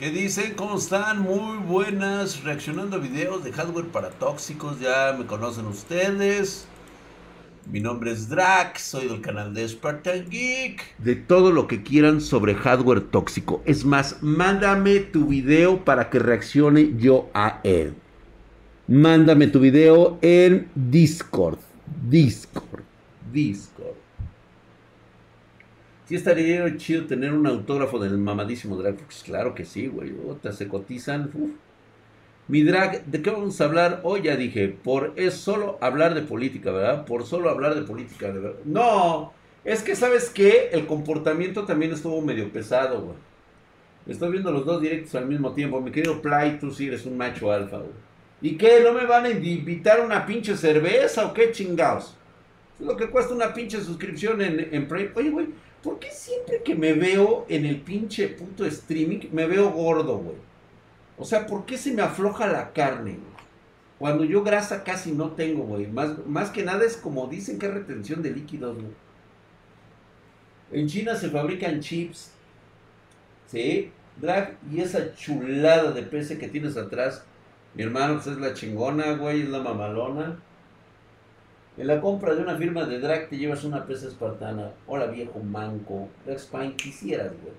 ¿Qué dicen? ¿Cómo están? Muy buenas. Reaccionando a videos de hardware para tóxicos. Ya me conocen ustedes. Mi nombre es Drax, soy del canal de Spartan Geek. De todo lo que quieran sobre hardware tóxico. Es más, mándame tu video para que reaccione yo a él. Mándame tu video en Discord. Discord. Discord. Sí estaría chido tener un autógrafo del mamadísimo drag. Pues claro que sí, güey. se cotizan. Mi drag, ¿de qué vamos a hablar? Hoy ya dije, por es solo hablar de política, ¿verdad? Por solo hablar de política, de verdad. No, es que sabes que el comportamiento también estuvo medio pesado, güey. Estoy viendo los dos directos al mismo tiempo. Mi querido Play, tú sí eres un macho alfa, güey. ¿Y qué? ¿No me van a invitar una pinche cerveza o qué chingados? Es lo que cuesta una pinche suscripción en, en Oye, güey, ¿Por qué siempre que me veo en el pinche puto streaming me veo gordo, güey? O sea, ¿por qué se me afloja la carne, güey? Cuando yo grasa casi no tengo, güey. Más, más que nada es como dicen que es retención de líquidos, güey. En China se fabrican chips. ¿Sí? Drag y esa chulada de PC que tienes atrás. Mi hermano, pues es la chingona, güey, es la mamalona. En la compra de una firma de drag te llevas una pesa espartana. Hola viejo manco. Drag Spine quisieras, güey.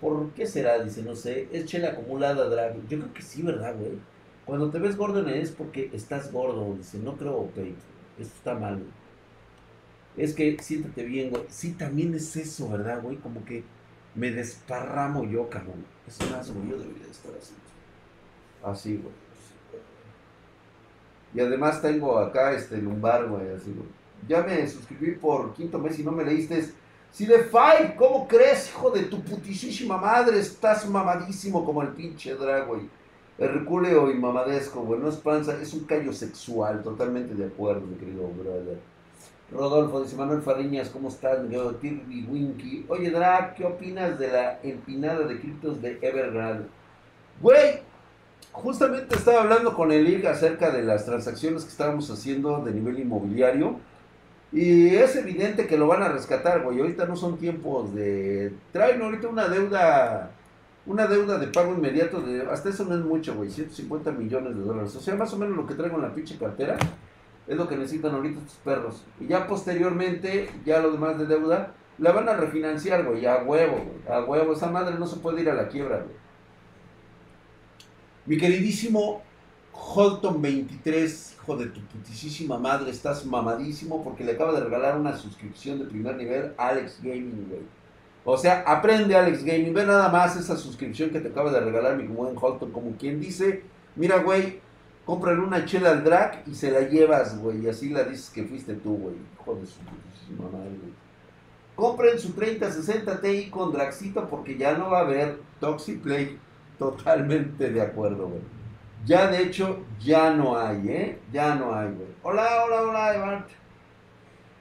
¿Por qué será? Dice, no sé. Es chela acumulada, drag. Yo creo que sí, ¿verdad, güey? Cuando te ves gordo es porque estás gordo. Dice, no creo, ok. Esto está mal, güey. Es que siéntate bien, güey. Sí, también es eso, ¿verdad, güey? Como que me desparramo yo, cabrón. Es un asco, yo debería estar así. Así, güey. Y además tengo acá este lumbar, güey, así, güey. Ya me suscribí por quinto mes y no me leíste. Si de Five, ¿cómo crees, hijo de tu putisísima madre? Estás mamadísimo como el pinche drag, güey. Herculeo y mamadesco, güey. No es panza, es un callo sexual. Totalmente de acuerdo, mi querido brother. Rodolfo dice Manuel Fariñas, ¿cómo estás? Kirby Winky. Oye, Drag, ¿qué opinas de la empinada de criptos de Evergrande? Güey, justamente estaba hablando con el IG acerca de las transacciones que estábamos haciendo de nivel inmobiliario. Y es evidente que lo van a rescatar, güey. Ahorita no son tiempos de. Traen ahorita una deuda. Una deuda de pago inmediato de. Hasta eso no es mucho, güey. 150 millones de dólares. O sea, más o menos lo que traigo en la pinche cartera. Es lo que necesitan ahorita estos perros. Y ya posteriormente, ya lo demás de deuda, la van a refinanciar, güey. A huevo, güey. A huevo. Esa madre no se puede ir a la quiebra, güey. Mi queridísimo Holton 23, hijo de tu putisísima madre, estás mamadísimo porque le acaba de regalar una suscripción de primer nivel a Alex Gaming, güey. O sea, aprende Alex Gaming, ve nada más esa suscripción que te acaba de regalar mi buen Holton, como quien dice, mira, güey, cómprale una chela al drag y se la llevas, güey, y así la dices que fuiste tú, güey, hijo de su putísima madre, güey. Compren su 3060 Ti con Draxito porque ya no va a haber Toxiplay Totalmente de acuerdo, güey. Ya de hecho, ya no hay, ¿eh? Ya no hay, güey. Hola, hola, hola, Iván.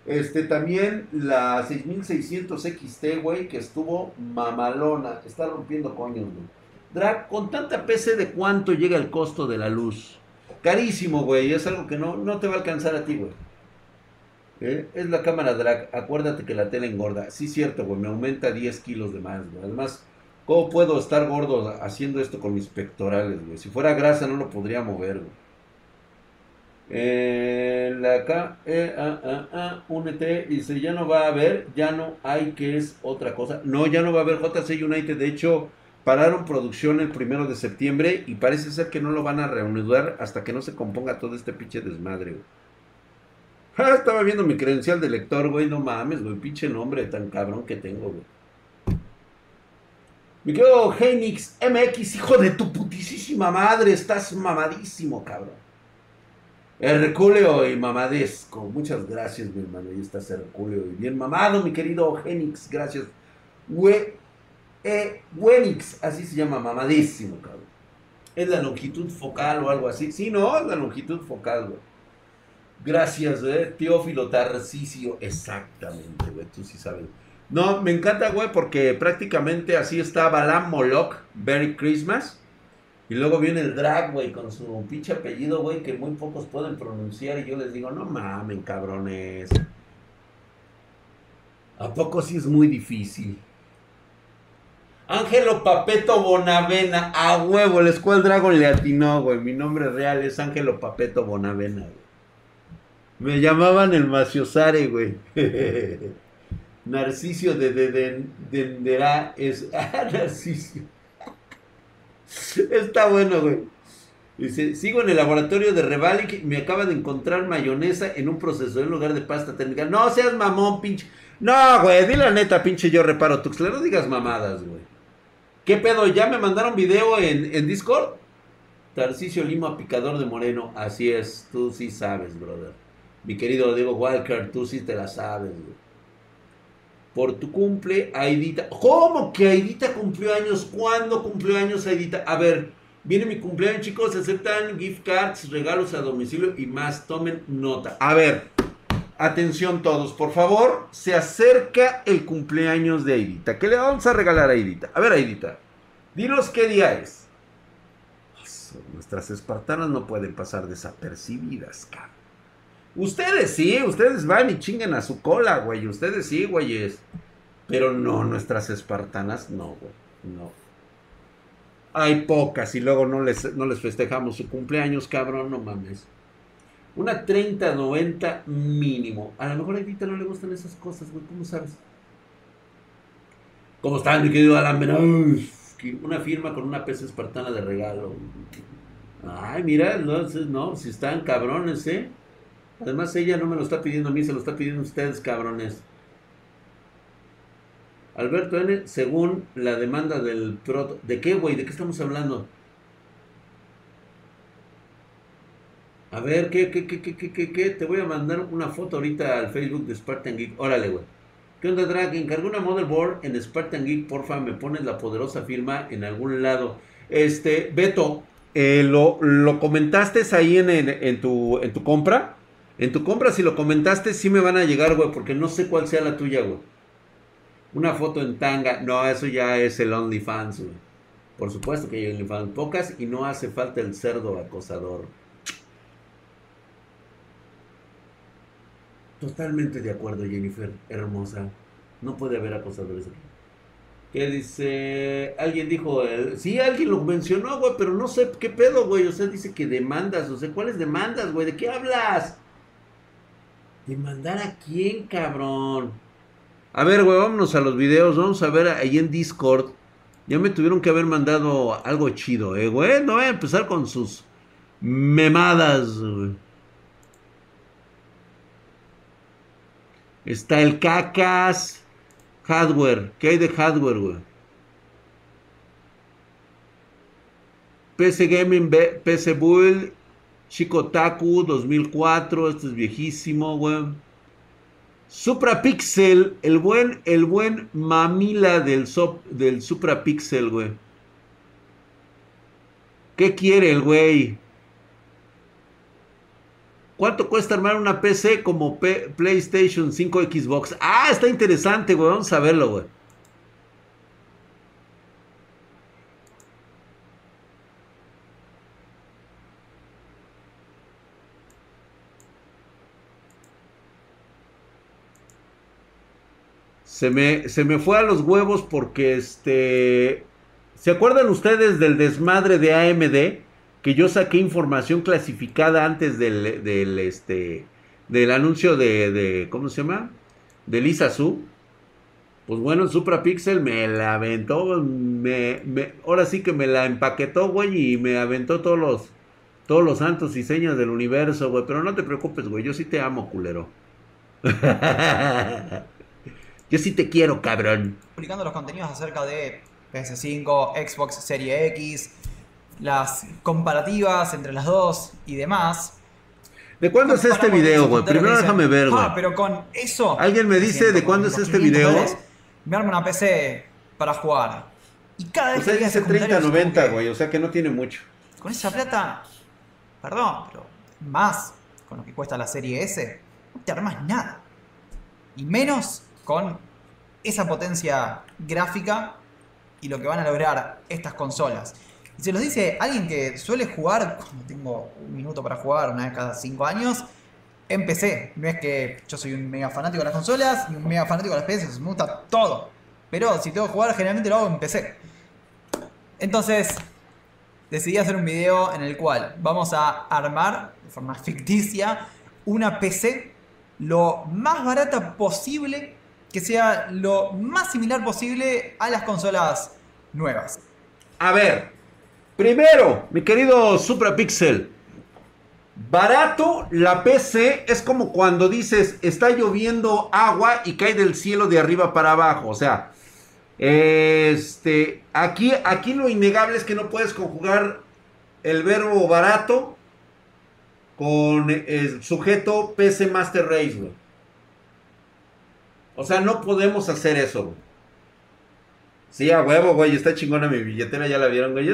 Este, también la 6600 XT, güey, que estuvo mamalona. Está rompiendo coños, güey. Drag, con tanta PC, ¿de cuánto llega el costo de la luz? Carísimo, güey. Es algo que no, no te va a alcanzar a ti, güey. ¿Eh? Es la cámara drag. Acuérdate que la tela engorda. Sí, cierto, güey. Me aumenta 10 kilos de más, güey. Además, ¿Cómo puedo estar gordo haciendo esto con mis pectorales, güey? Si fuera grasa no lo podría mover, güey. Eh, la acá, eh, ah, ah, ah, únete, dice, ya no va a haber, ya no hay que es otra cosa. No, ya no va a haber JC United, de hecho, pararon producción el primero de septiembre y parece ser que no lo van a reanudar hasta que no se componga todo este pinche desmadre, güey. Ah, estaba viendo mi credencial de lector, güey, no mames, güey, pinche nombre tan cabrón que tengo, güey. Mi querido Genix MX, hijo de tu putisísima madre, estás mamadísimo, cabrón. Herculeo y mamadesco. Muchas gracias, mi hermano. Ahí estás Herculeo y bien mamado, mi querido Genix. Gracias. We, eh, Wenix, así se llama, mamadísimo, cabrón. Es la longitud focal o algo así. Sí, no, es la longitud focal, güey. Gracias, eh. Teófilo Tarcisio. Exactamente, güey. Tú sí sabes. No, me encanta, güey, porque prácticamente así está Balam Moloch, Merry Christmas. Y luego viene el drag, güey, con su pinche apellido, güey, que muy pocos pueden pronunciar. Y yo les digo, no mamen, cabrones. ¿A poco sí es muy difícil? Ángelo Papeto Bonavena, a huevo, el Squad Dragon le atinó, güey. Mi nombre real es Ángelo Papeto Bonavena, güey. Me llamaban el Maciosare, güey. Narcisio de Denderá es. Ah, Narcisio. Está bueno, güey. Dice, sigo en el laboratorio de Revalic me acaba de encontrar mayonesa en un procesador en lugar de pasta técnica. No seas mamón, pinche. No, güey, di la neta, pinche yo reparo Tuxler. No digas mamadas, güey. ¿Qué pedo? ¿Ya me mandaron video en, en Discord? Tarcicio Lima, picador de Moreno. Así es, tú sí sabes, brother. Mi querido Diego Walker, tú sí te la sabes, güey. Por tu cumple, Aidita. ¿Cómo que Aidita cumplió años? ¿Cuándo cumplió años Aidita? A ver, viene mi cumpleaños, chicos. Aceptan gift cards, regalos a domicilio y más. Tomen nota. A ver, atención todos, por favor. Se acerca el cumpleaños de Aidita. ¿Qué le vamos a regalar a Aidita? A ver, Aidita, dinos qué día es. Nuestras espartanas no pueden pasar desapercibidas, cabrón. Ustedes sí, ustedes van y chingan a su cola, güey. Ustedes sí, güeyes. Pero no, nuestras espartanas, no, güey. No. Hay pocas y luego no les, no les festejamos su cumpleaños, cabrón, no mames. Una 30-90 mínimo. A lo mejor a Edita no le gustan esas cosas, güey. ¿Cómo sabes? ¿Cómo están, mi querido Alan Una firma con una pesa espartana de regalo. Ay, mira, no, no, si están cabrones, ¿eh? Además, ella no me lo está pidiendo a mí, se lo está pidiendo a ustedes, cabrones. Alberto N., según la demanda del proto... ¿De qué, güey? ¿De qué estamos hablando? A ver, ¿qué, qué, qué, qué, qué, qué, Te voy a mandar una foto ahorita al Facebook de Spartan Geek. Órale, güey. ¿Qué onda, Drag? Encargo una motherboard en Spartan Geek, porfa, me pones la poderosa firma en algún lado. Este, Beto, eh, lo, lo, comentaste ahí en, en, tu, en tu compra. En tu compra, si lo comentaste, sí me van a llegar, güey, porque no sé cuál sea la tuya, güey. Una foto en tanga. No, eso ya es el OnlyFans, güey. Por supuesto que hay OnlyFans. Pocas y no hace falta el cerdo acosador. Totalmente de acuerdo, Jennifer. Hermosa. No puede haber acosadores aquí. ¿Qué dice? Alguien dijo, sí, alguien lo mencionó, güey, pero no sé qué pedo, güey. O sea, dice que demandas, o sea, ¿cuáles demandas, güey? ¿De qué hablas? ¿Demandar a quién, cabrón? A ver, güey, vámonos a los videos. Vamos a ver ahí en Discord. Ya me tuvieron que haber mandado algo chido, eh, güey. No voy a empezar con sus memadas, güey. Está el cacas. Hardware. ¿Qué hay de hardware, güey? PC Gaming, PC Build Taku 2004, este es viejísimo, güey. Supra Pixel, el buen, el buen mamila del, del Supra Pixel, güey. ¿Qué quiere el güey? ¿Cuánto cuesta armar una PC como PlayStation 5 Xbox? Ah, está interesante, güey. Vamos a verlo, güey. Se me, se me fue a los huevos porque este... ¿Se acuerdan ustedes del desmadre de AMD? Que yo saqué información clasificada antes del, del, este, del anuncio de, de, ¿Cómo se llama? De Lisa Su. Pues bueno, el Supra Pixel me la aventó. Me, me, ahora sí que me la empaquetó, güey. Y me aventó todos los, todos los santos y señas del universo, güey. Pero no te preocupes, güey. Yo sí te amo, culero. Yo sí te quiero, cabrón. Publicando los contenidos acerca de PS5, Xbox Series X, las comparativas entre las dos y demás. ¿De cuándo es este video, güey? Primero déjame ver, güey. Ah, pero con eso. ¿Alguien me dice de cuándo es este video? me armo una PC para jugar. Y cada vez o sea, que dice 30-90, güey. O sea que no tiene mucho. Con esa plata, perdón, pero más con lo que cuesta la serie S, no te armas nada. Y menos con esa potencia gráfica y lo que van a lograr estas consolas. Y se los dice alguien que suele jugar, como tengo un minuto para jugar una vez cada cinco años, en PC. No es que yo soy un mega fanático de las consolas ni un mega fanático de las PCs, me gusta todo. pero si tengo que jugar, generalmente lo hago en PC. Entonces, decidí hacer un video en el cual vamos a armar, de forma ficticia, una PC lo más barata posible, que sea lo más similar posible a las consolas nuevas. A ver, primero, mi querido Suprapixel, barato la PC es como cuando dices está lloviendo agua y cae del cielo de arriba para abajo, o sea, este, aquí, aquí lo innegable es que no puedes conjugar el verbo barato con el sujeto PC Master Race. O sea, no podemos hacer eso, güey. Sí, a huevo, güey, está chingona mi billetera, ya la vieron, güey.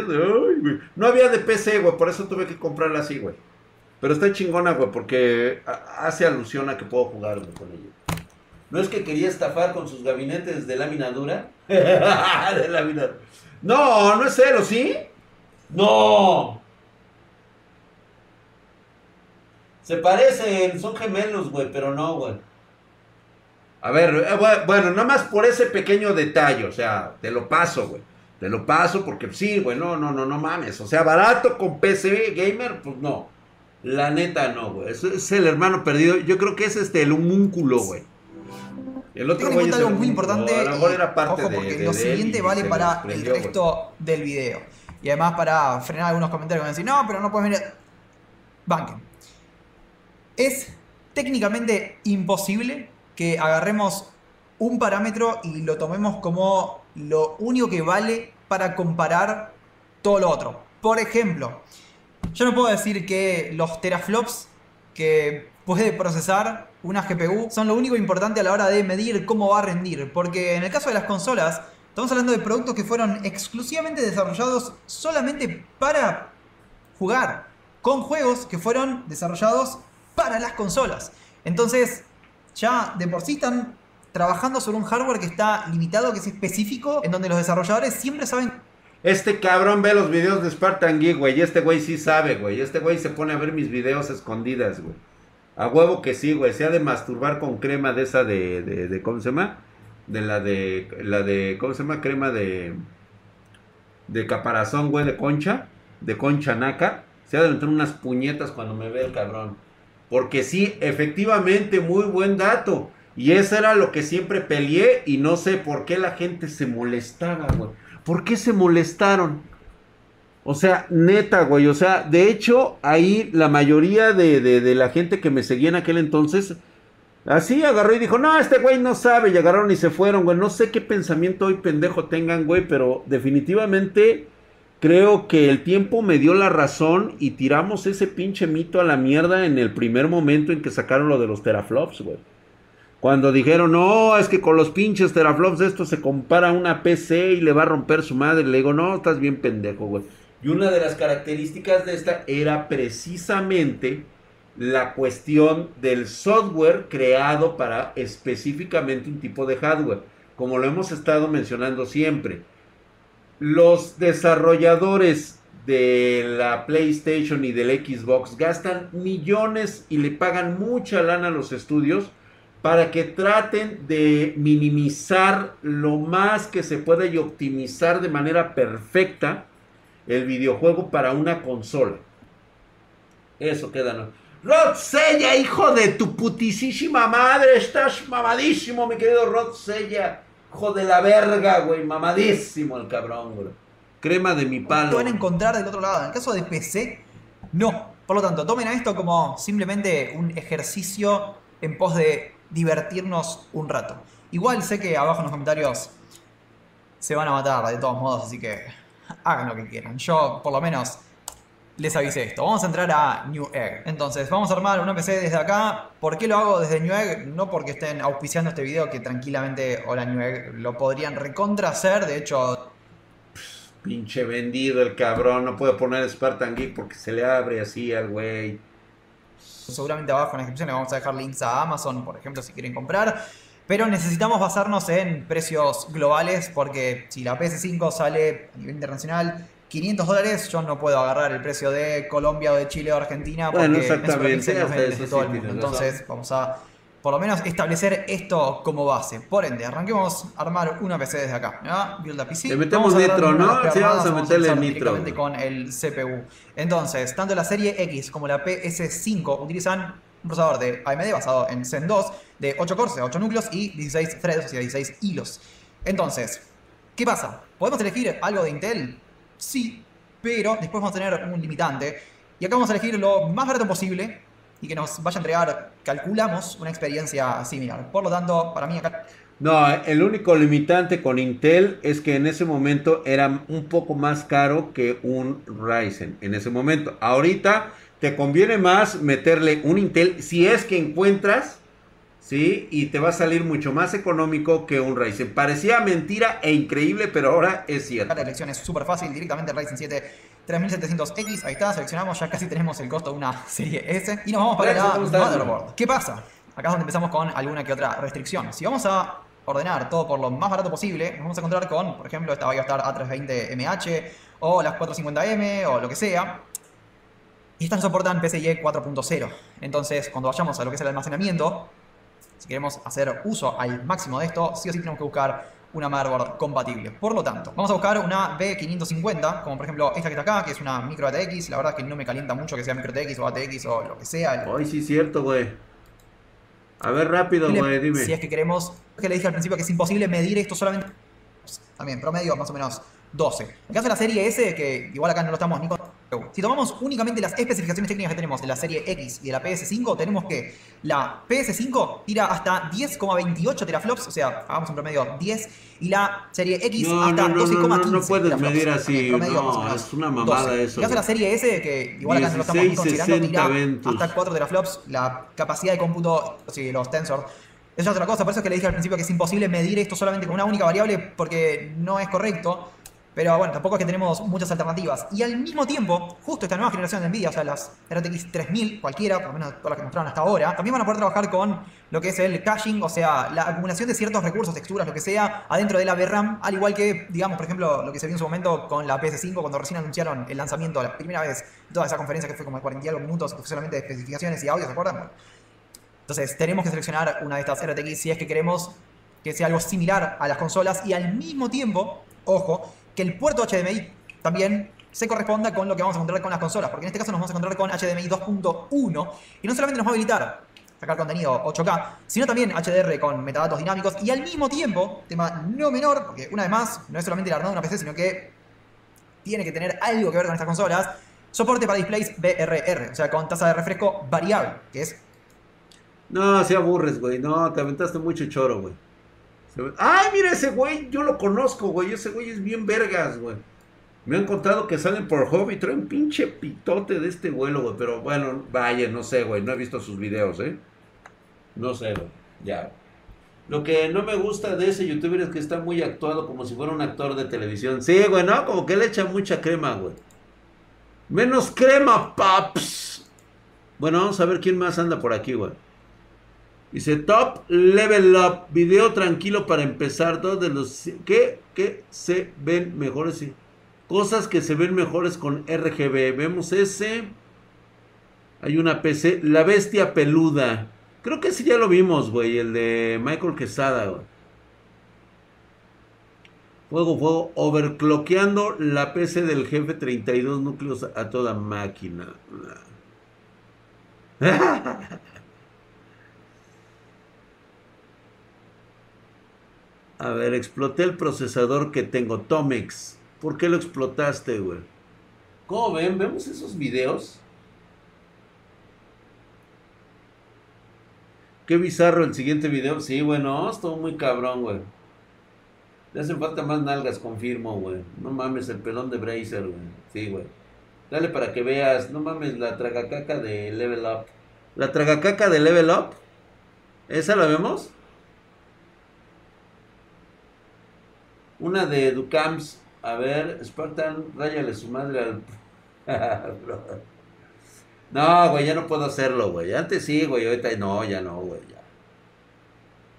No había de PC, güey, por eso tuve que comprarla así, güey. Pero está chingona, güey, porque hace alusión a que puedo jugar con ella. ¿No es que quería estafar con sus gabinetes de lámina dura? de lámina. No, no es cero, ¿sí? No. Se parecen, son gemelos, güey, pero no, güey. A ver, eh, bueno, nada más por ese pequeño detalle, o sea, te lo paso, güey. Te lo paso porque sí, güey, no, no, no, no mames. O sea, barato con PC gamer, pues no. La neta no, güey. Es, es el hermano perdido. Yo creo que es este el homúnculo, güey. El otro es algo muy importante. A lo mejor era parte ojo, porque lo siguiente vale para el resto del video. Y además para frenar algunos comentarios que van a decir, no, pero no puedes venir. Banken. Es técnicamente imposible que agarremos un parámetro y lo tomemos como lo único que vale para comparar todo lo otro. Por ejemplo, yo no puedo decir que los teraflops que puede procesar una GPU son lo único importante a la hora de medir cómo va a rendir. Porque en el caso de las consolas, estamos hablando de productos que fueron exclusivamente desarrollados solamente para jugar. Con juegos que fueron desarrollados para las consolas. Entonces, ya de por sí están trabajando sobre un hardware que está limitado, que es específico, en donde los desarrolladores siempre saben este cabrón ve los videos de Spartan Geek, güey. Y este güey sí sabe, güey. Este güey se pone a ver mis videos escondidas, güey. A huevo que sí, güey. Se ha de masturbar con crema de esa de, de, ¿cómo se llama? De la de, la de, ¿cómo se llama? Crema de, de caparazón, güey, de concha. De concha naca. Se ha de meter unas puñetas cuando me ve el cabrón. Porque sí, efectivamente, muy buen dato. Y eso era lo que siempre peleé y no sé por qué la gente se molestaba, güey. ¿Por qué se molestaron? O sea, neta, güey. O sea, de hecho, ahí la mayoría de, la gente que me seguía en aquel entonces, así agarró y dijo, no, este güey no sabe. Y agarraron y se fueron, güey. No sé qué pensamiento hoy pendejo tengan, güey. Pero definitivamente creo que el tiempo me dio la razón y tiramos ese pinche mito a la mierda en el primer momento en que sacaron lo de los teraflops, güey. Cuando dijeron, no, es que con los pinches teraflops esto se compara a una PC y le va a romper su madre. Le digo, no, estás bien pendejo, güey. Y una de las características de esta era precisamente la cuestión del software creado para específicamente un tipo de hardware. Como lo hemos estado mencionando siempre. Los desarrolladores de la PlayStation y del Xbox gastan millones y le pagan mucha lana a los estudios para que traten de minimizar lo más que se pueda y optimizar de manera perfecta el videojuego para una consola. Eso queda, ¿no? Rod Sella, hijo de tu putisísima madre, estás mamadísimo, mi querido Rod Sella. Hijo de la verga, güey, mamadísimo el cabrón, güey. Crema de mi palo. Lo van a encontrar del otro lado. En el caso de PC, no. Por lo tanto, tomen a esto como simplemente un ejercicio en pos de divertirnos un rato. Igual sé que abajo en los comentarios se van a matar de todos modos, así que hagan lo que quieran. Yo, por lo menos, les avisé esto. Vamos a entrar a New Egg. Entonces, vamos a armar una PC desde acá. ¿Por qué lo hago desde New Egg? No porque estén auspiciando este video, que tranquilamente, hola New Egg, lo podrían recontra hacer. De hecho... Pinche vendido el cabrón, no puede poner Spartan Geek porque se le abre así al güey seguramente abajo en la descripción le vamos a dejar links a Amazon, por ejemplo, si quieren comprar. Pero necesitamos basarnos en precios globales porque si la PS5 sale a nivel internacional 500 dólares, yo no puedo agarrar el precio de Colombia o de Chile o Argentina porque bueno, exactamente, todo el mundo. Entonces vamos a por lo menos establecer esto como base. Por ende, arranquemos a armar una PC desde acá. Build a PC. Le metemos Vamos a nitro, ¿no? Sí, vamos a meterle nitro, directamente güey. con el CPU. Entonces, tanto la serie X como la PS5 utilizan un procesador de AMD basado en Zen 2 de 8 cores, o sea, 8 núcleos y 16 threads, o sea, 16 hilos. Entonces, ¿qué pasa? ¿Podemos elegir algo de Intel? Sí, pero después vamos a tener un limitante. Y acá vamos a elegir lo más barato posible y que nos vaya a entregar, calculamos, una experiencia similar. Por lo tanto, para mí acá No, el único limitante con Intel es que en ese momento era un poco más caro que un Ryzen. En ese momento. Ahorita te conviene más meterle un Intel si es que encuentras, ¿sí? Y te va a salir mucho más económico que un Ryzen. Parecía mentira e increíble, pero ahora es cierto. la elección es súper fácil, directamente Ryzen 7 3700X, ahí está, seleccionamos, ya casi tenemos el costo de una serie S y nos vamos para la motherboard. ¿Qué pasa? Acá es donde empezamos con alguna que otra restricción. Si vamos a ordenar todo por lo más barato posible, nos vamos a encontrar con, por ejemplo, esta va a estar A320MH o las 450M o lo que sea. Y estas no soportan PCIe 4.0. Entonces, cuando vayamos a lo que es el almacenamiento, si queremos hacer uso al máximo de esto, sí o sí tenemos que buscar una motherboard compatible. Por lo tanto, vamos a buscar una B550, como por ejemplo esta que está acá, que es una micro ATX. La verdad es que no me calienta mucho que sea micro ATX o ATX o lo que sea. Ay, sí, es cierto, güey. A ver, rápido, güey, dime. Si es que queremos, que le dije al principio que es imposible medir esto solamente. También, promedio más o menos 12. En caso de la serie S, que igual acá no lo estamos ni con. Si tomamos únicamente las especificaciones técnicas que tenemos de la serie X y de la PS5, tenemos que la PS5 tira hasta 10,28 teraflops, o sea, hagamos un promedio 10, y la serie X No, hasta no, no, 12,15 no, no, no puedes teraflops. medir así, promedio no, o es una mamada 12. eso, En caso de la serie S, que igual acá no lo estamos ni 16, considerando, 60 tira Ventus. hasta 4 teraflops, la capacidad de cómputo, sí, los Tensor. Es otra cosa, por eso es que le dije al principio que es imposible medir esto solamente con una única variable porque no es correcto. Pero bueno, tampoco es que tenemos muchas alternativas. Y al mismo tiempo, justo esta nueva generación de Nvidia, o sea, las RTX 3000, cualquiera, por lo menos todas las que mostraron hasta ahora, también van a poder trabajar con lo que es el caching, o sea, la acumulación de ciertos recursos, texturas, lo que sea, adentro de la VRAM, al igual que, digamos, por ejemplo, lo que se vio en su momento con la PS5, cuando recién anunciaron el lanzamiento la primera vez, toda esa conferencia que fue como de 40 y algo minutos, que fue solamente de especificaciones y audio, ¿se acuerdan? Entonces, tenemos que seleccionar una de estas RTX si es que queremos que sea algo similar a las consolas y al mismo tiempo, ojo, que el puerto HDMI también se corresponda con lo que vamos a encontrar con las consolas, porque en este caso nos vamos a encontrar con HDMI 2.1 y no solamente nos va a habilitar sacar contenido 8K, sino también HDR con metadatos dinámicos y al mismo tiempo, tema no menor, porque una vez más, no es solamente el armado de una PC, sino que tiene que tener algo que ver con estas consolas, soporte para displays BRR, o sea, con tasa de refresco variable, que es No, se aburres, güey. No, te aventaste mucho choro, güey. Ay, mira ese güey, yo lo conozco, güey. Ese güey es bien vergas, güey. Me han contado que salen por hobby, trae un pinche pitote de este vuelo, güey. Pero bueno, vaya, no sé, güey. No he visto sus videos, ¿eh? No sé, güey. Ya. Lo que no me gusta de ese youtuber es que está muy actuado como si fuera un actor de televisión. Sí, güey, ¿no? Como que le echa mucha crema, güey. Menos crema, paps. Bueno, vamos a ver quién más anda por aquí, güey. Dice Top Level Up, video tranquilo para empezar. Dos de los que, que se ven mejores. sí. Cosas que se ven mejores con RGB. Vemos ese. Hay una PC. La bestia peluda. Creo que ese ya lo vimos, güey. El de Michael Quesada, güey. Fuego, fuego. Overclockeando la PC del jefe 32 núcleos a toda máquina. A ver, exploté el procesador que tengo, Tomex. ¿Por qué lo explotaste, güey? ¿Cómo ven? ¿Vemos esos videos? Qué bizarro el siguiente video. Sí, bueno, estuvo muy cabrón, güey. Le hacen falta más nalgas, confirmo, güey. No mames, el pelón de Bracer, güey. Sí, güey. Dale para que veas. No mames, la tragacaca de Level Up. La tragacaca de Level Up. ¿Esa la vemos? Una de Ducams. A ver, Spartan, ráyale su madre al. no, güey, ya no puedo hacerlo, güey. Antes sí, güey, ahorita no, ya no, güey, ya.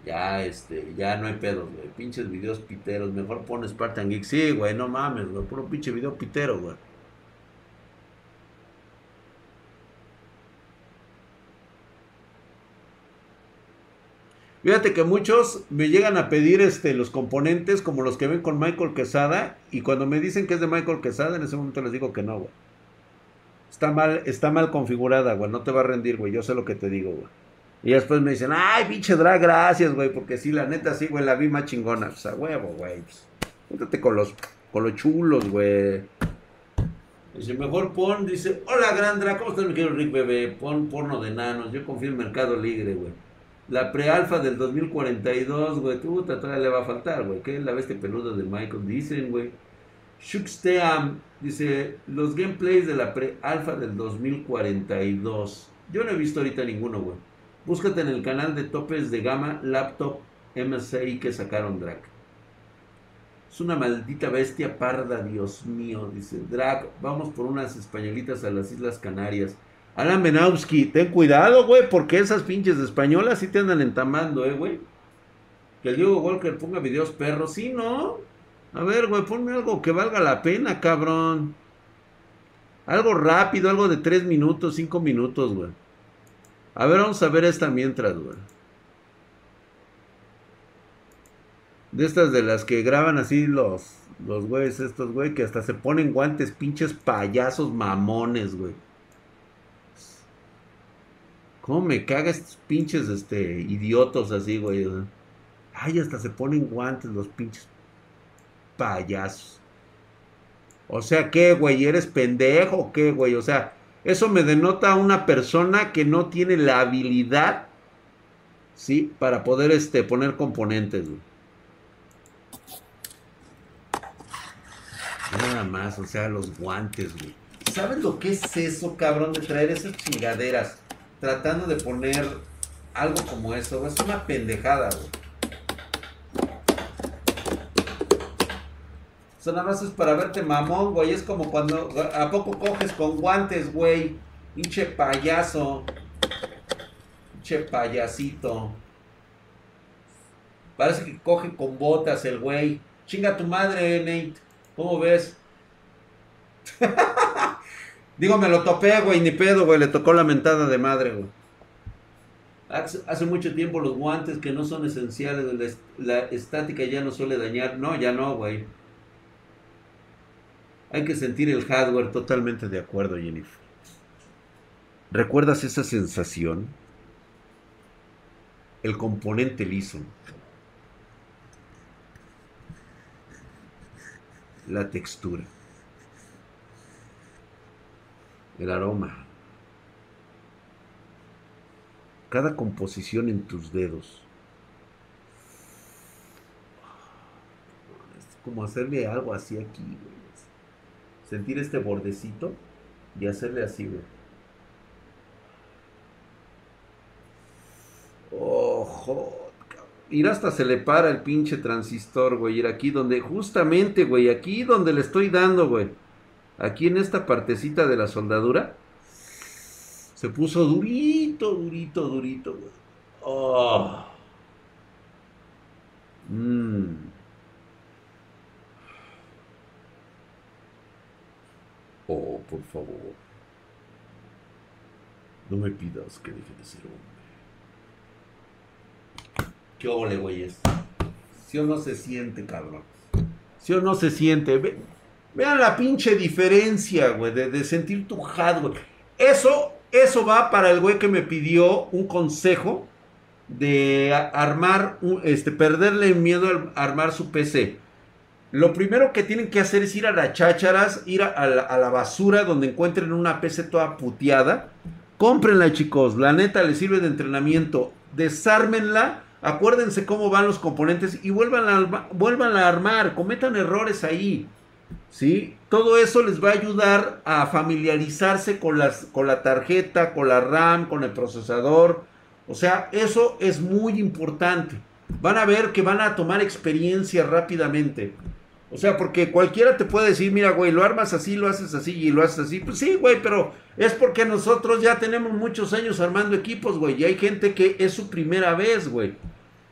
Ya, este, ya no hay pedos, güey. Pinches videos piteros. Mejor pon Spartan Geek. Sí, güey, no mames, güey. Puro pinche video pitero, güey. Fíjate que muchos me llegan a pedir este, los componentes como los que ven con Michael Quesada. Y cuando me dicen que es de Michael Quesada, en ese momento les digo que no, güey. Está mal, está mal configurada, güey. No te va a rendir, güey. Yo sé lo que te digo, güey. Y después me dicen, ay, pinche drag, gracias, güey. Porque sí, la neta, sí, güey, la vi más chingona. O sea, huevo, güey. Pues, con los, con los chulos, güey. Dice, mejor pon, dice, hola, gran drag, ¿cómo estás, mi querido Rick Bebé? Pon porno de nanos. Yo confío en Mercado Libre, güey. La prealfa del 2042, güey. Puta, todavía le va a faltar, güey. ¿Qué es la bestia peluda de Michael? Dicen, güey. Shuxteam dice: Los gameplays de la prealfa del 2042. Yo no he visto ahorita ninguno, güey. Búscate en el canal de topes de gama laptop MSI que sacaron Drag. Es una maldita bestia parda, Dios mío. Dice Drag, vamos por unas españolitas a las Islas Canarias. Alan Benowski, ten cuidado, güey, porque esas pinches españolas sí te andan entamando, eh, güey. Que el Diego Walker ponga videos perros, sí, ¿no? A ver, güey, ponme algo que valga la pena, cabrón. Algo rápido, algo de 3 minutos, 5 minutos, güey. A ver, vamos a ver esta mientras, güey. De estas de las que graban así los, los güeyes estos, güey, que hasta se ponen guantes, pinches payasos mamones, güey. ¿Cómo me caga estos pinches este, idiotos así, güey? Ay, hasta se ponen guantes los pinches payasos. O sea, ¿qué, güey? ¿Eres pendejo o qué, güey? O sea, eso me denota una persona que no tiene la habilidad, ¿sí? Para poder este, poner componentes, güey. Nada más, o sea, los guantes, güey. ¿Sabes lo que es eso, cabrón, de traer esas chingaderas? Tratando de poner algo como eso. Es una pendejada, güey. Más es para verte mamón, güey. Es como cuando. ¿A poco coges con guantes, güey? Pinche payaso. Pinche payasito. Parece que coge con botas el güey. Chinga tu madre, Nate. ¿Cómo ves? Digo, me lo topé, güey, ni pedo, güey. Le tocó la mentada de madre, güey. Hace mucho tiempo los guantes que no son esenciales, la estática ya no suele dañar. No, ya no, güey. Hay que sentir el hardware totalmente de acuerdo, Jennifer. ¿Recuerdas esa sensación? El componente liso. La textura el aroma, cada composición en tus dedos. Es como hacerle algo así aquí, güey. Sentir este bordecito y hacerle así, güey. Ojo. Ir hasta se le para el pinche transistor, güey. Ir aquí donde, justamente, güey. Aquí donde le estoy dando, güey aquí en esta partecita de la soldadura, se puso durito, durito, durito. Oh. Mm. Oh, por favor. No me pidas que deje de ser hombre. ¿Qué ole, güeyes? Si o no se siente, cabrón. Si o no se siente. Ve, Vean la pinche diferencia, güey, de, sentir tu hardware. Eso, eso va para el güey que me pidió un consejo de armar, este, perderle miedo a armar su PC. Lo primero que tienen que hacer es ir a las chácharas, ir a, la, a la, basura donde encuentren una PC toda puteada. Cómprenla, chicos. La neta les sirve de entrenamiento. Desármenla. Acuérdense cómo van los componentes y vuelvan a, vuelvan a armar. Cometan errores ahí. ¿Sí? Todo eso les va a ayudar a familiarizarse con, las, con la tarjeta, con la RAM, con el procesador. O sea, eso es muy importante. Van a ver que van a tomar experiencia rápidamente. O sea, porque cualquiera te puede decir, mira, güey, lo armas así, lo haces así y lo haces así. Pues sí, güey, pero es porque nosotros ya tenemos muchos años armando equipos, güey. Y hay gente que es su primera vez, güey.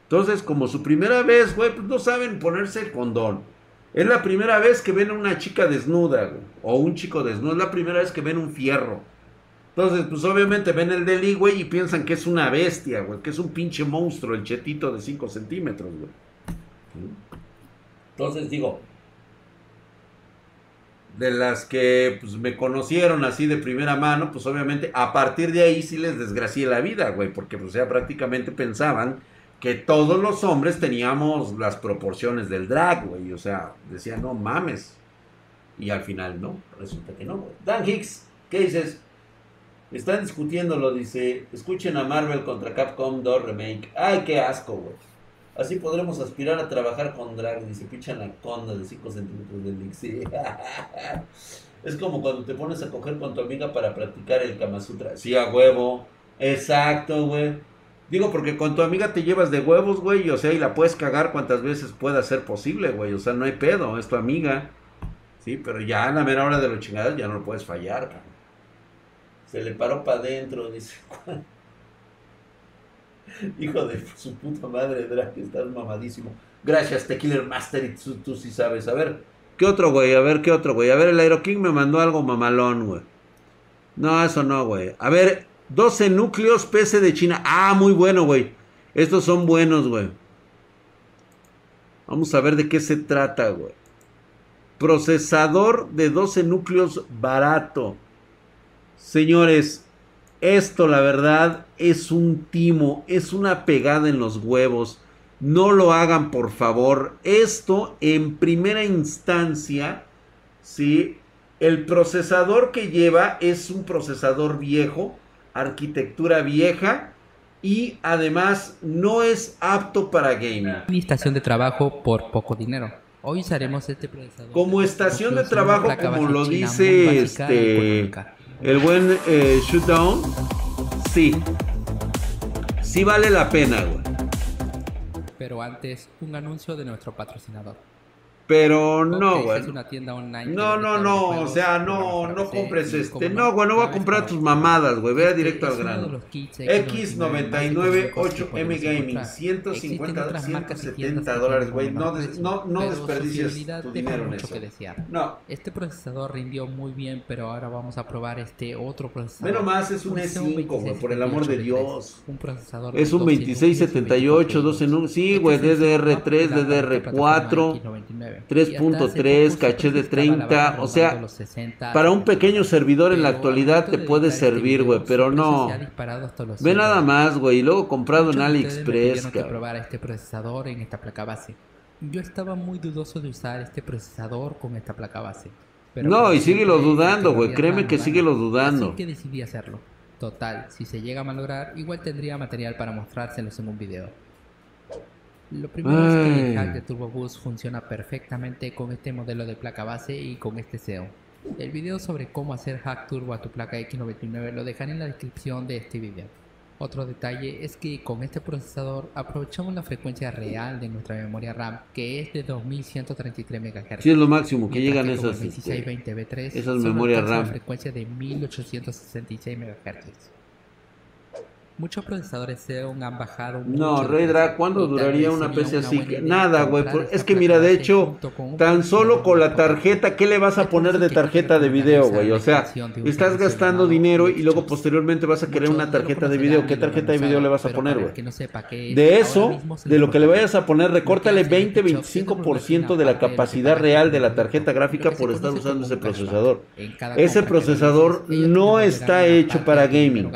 Entonces, como su primera vez, güey, pues no saben ponerse el condón. Es la primera vez que ven a una chica desnuda, o un chico desnudo. Es la primera vez que ven un fierro. Entonces, pues obviamente ven el Deli, güey, y piensan que es una bestia, güey, que es un pinche monstruo, el chetito de 5 centímetros, güey. Entonces digo, de las que pues, me conocieron así de primera mano, pues obviamente a partir de ahí sí les desgracié la vida, güey, porque pues ya prácticamente pensaban que todos los hombres teníamos las proporciones del drag, güey, o sea, decían, no mames. Y al final no, resulta que no, güey. Dan Hicks, ¿qué dices? Están discutiéndolo, dice, escuchen a Marvel contra Capcom 2 Remake. Ay, qué asco, güey. Así podremos aspirar a trabajar con drag. Dice, pinche anaconda de 5 centímetros de elixir. es como cuando te pones a coger con tu amiga para practicar el Kama Sutra. Sí, a huevo. Exacto, güey. Digo, porque con tu amiga te llevas de huevos, güey. O sea, y la puedes cagar cuantas veces pueda ser posible, güey. O sea, no hay pedo, es tu amiga. Sí, pero ya a la mera hora de los chingadas ya no lo puedes fallar, cabrón. Se le paró para adentro, dice. Hijo de su puta madre, Drake, estás mamadísimo. Gracias, Tequila Master, y tú, sí sabes. A ver, ¿qué otro, güey? A ver, ¿qué otro, güey? A ver, el Aero King me mandó algo mamalón, güey. No, eso no, güey. A ver, 12 núcleos PC de China. Ah, muy bueno, güey. Estos son buenos, güey. Vamos a ver de qué se trata, güey. Procesador de 12 núcleos barato. Señores, esto la verdad es un timo, es una pegada en los huevos. No lo hagan, por favor. Esto en primera instancia, ¿sí? El procesador que lleva es un procesador viejo, arquitectura vieja y además no es apto para gaming. Estación de trabajo por poco dinero. Hoy usaremos este procesador. Como estación de trabajo, como lo dice este el buen eh, Shootdown, sí. Sí vale la pena, güey. Pero antes, un anuncio de nuestro patrocinador. Pero no, güey. No, no, no, o sea, no, no compres este. No, güey, no voy a comprar tus mamadas, güey. Vea directo al grano. X99 8M Gaming, 150, 170 dólares, güey. No, no, no desperdicies tu dinero en eso. No. Este procesador rindió muy bien, pero ahora vamos a probar este otro procesador. Menos más es un E5, güey, por el amor de Dios. Un procesador. Es un 2678, 12 números. Sí, güey, DDR3, DDR4. 3.3, caché de 30, o sea, para un pequeño servidor en la actualidad te puede servir, güey, pero no. Ve nada más, güey, y luego comprado en AliExpress, que probar este procesador en esta placa base. Yo estaba muy dudoso de usar este procesador con esta placa base. no, y síguelo dudando, güey, créeme que síguelo dudando. Así que decidí hacerlo. Total, si se llega a malograr, igual tendría material para mostrárselos en un video. Lo primero es que el hack de Turbo Boost funciona perfectamente con este modelo de placa base y con este SEO. El video sobre cómo hacer hack turbo a tu placa X99 lo dejaré en la descripción de este video. Otro detalle es que con este procesador aprovechamos la frecuencia real de nuestra memoria RAM que es de 2133 MHz. Sí, es lo máximo que llegan esas, este, esas memorias RAM. frecuencia de 1866 MHz. Muchos procesadores Xeon han bajado. No, Redra, ¿cuándo duraría una PC así? Nada, güey. Es que mira, de hecho, tan solo con la tarjeta, ¿qué le vas a poner de tarjeta de video, güey? O sea, estás gastando dinero y luego posteriormente vas a querer una tarjeta de video. ¿Qué tarjeta de video le vas a poner, güey? De eso, de lo que le vayas a poner, recórtale 20-25% de la capacidad real de la tarjeta gráfica por estar usando ese procesador. Ese procesador no está hecho para gaming.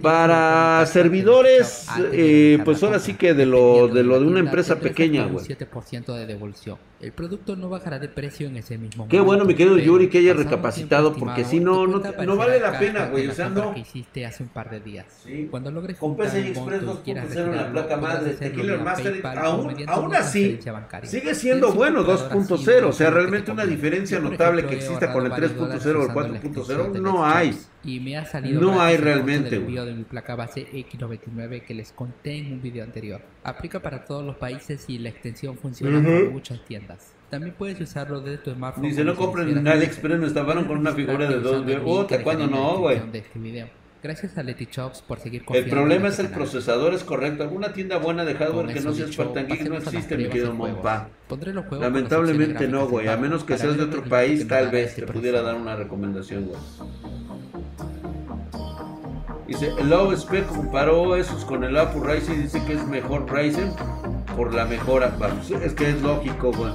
Para servidores, eh, pues ahora sí que de lo de lo de una empresa pequeña, güey. de devolución. El producto no bajará de precio en ese mismo Qué bueno, mi querido Yuri, que haya recapacitado, porque si no, no, no vale la pena, güey. O sea, no. que hiciste hace un par de días. Cuando logres Con PCI Express 2.0 la placa madre, Tequila Master, aún, aún así, sigue siendo bueno 2.0. O sea, realmente una diferencia notable que exista con el 3.0 o el 4.0 no hay. Y me ha salido no hay realmente, el de mi placa base X99 que les conté en un video anterior. Aplica para todos los países y la extensión funciona en muchas tiendas. También puedes usarlo desde tu smartphone. Dice, no compren en AliExpress, me estafaron con una figura de 2D. Otra, ¿cuándo no, güey? Este Gracias a Leti Shops por seguir El problema es el procesador, es correcto. Alguna tienda buena de hardware que no sea Spartan Geek no existe, mi querido Monpa. Lamentablemente no, güey. A menos que seas de otro país, tal vez te pudiera dar una recomendación, güey. Dice, el Spec comparó esos con el Apple Ryzen y dice que es mejor Ryzen por la mejora. Es que es lógico, güey.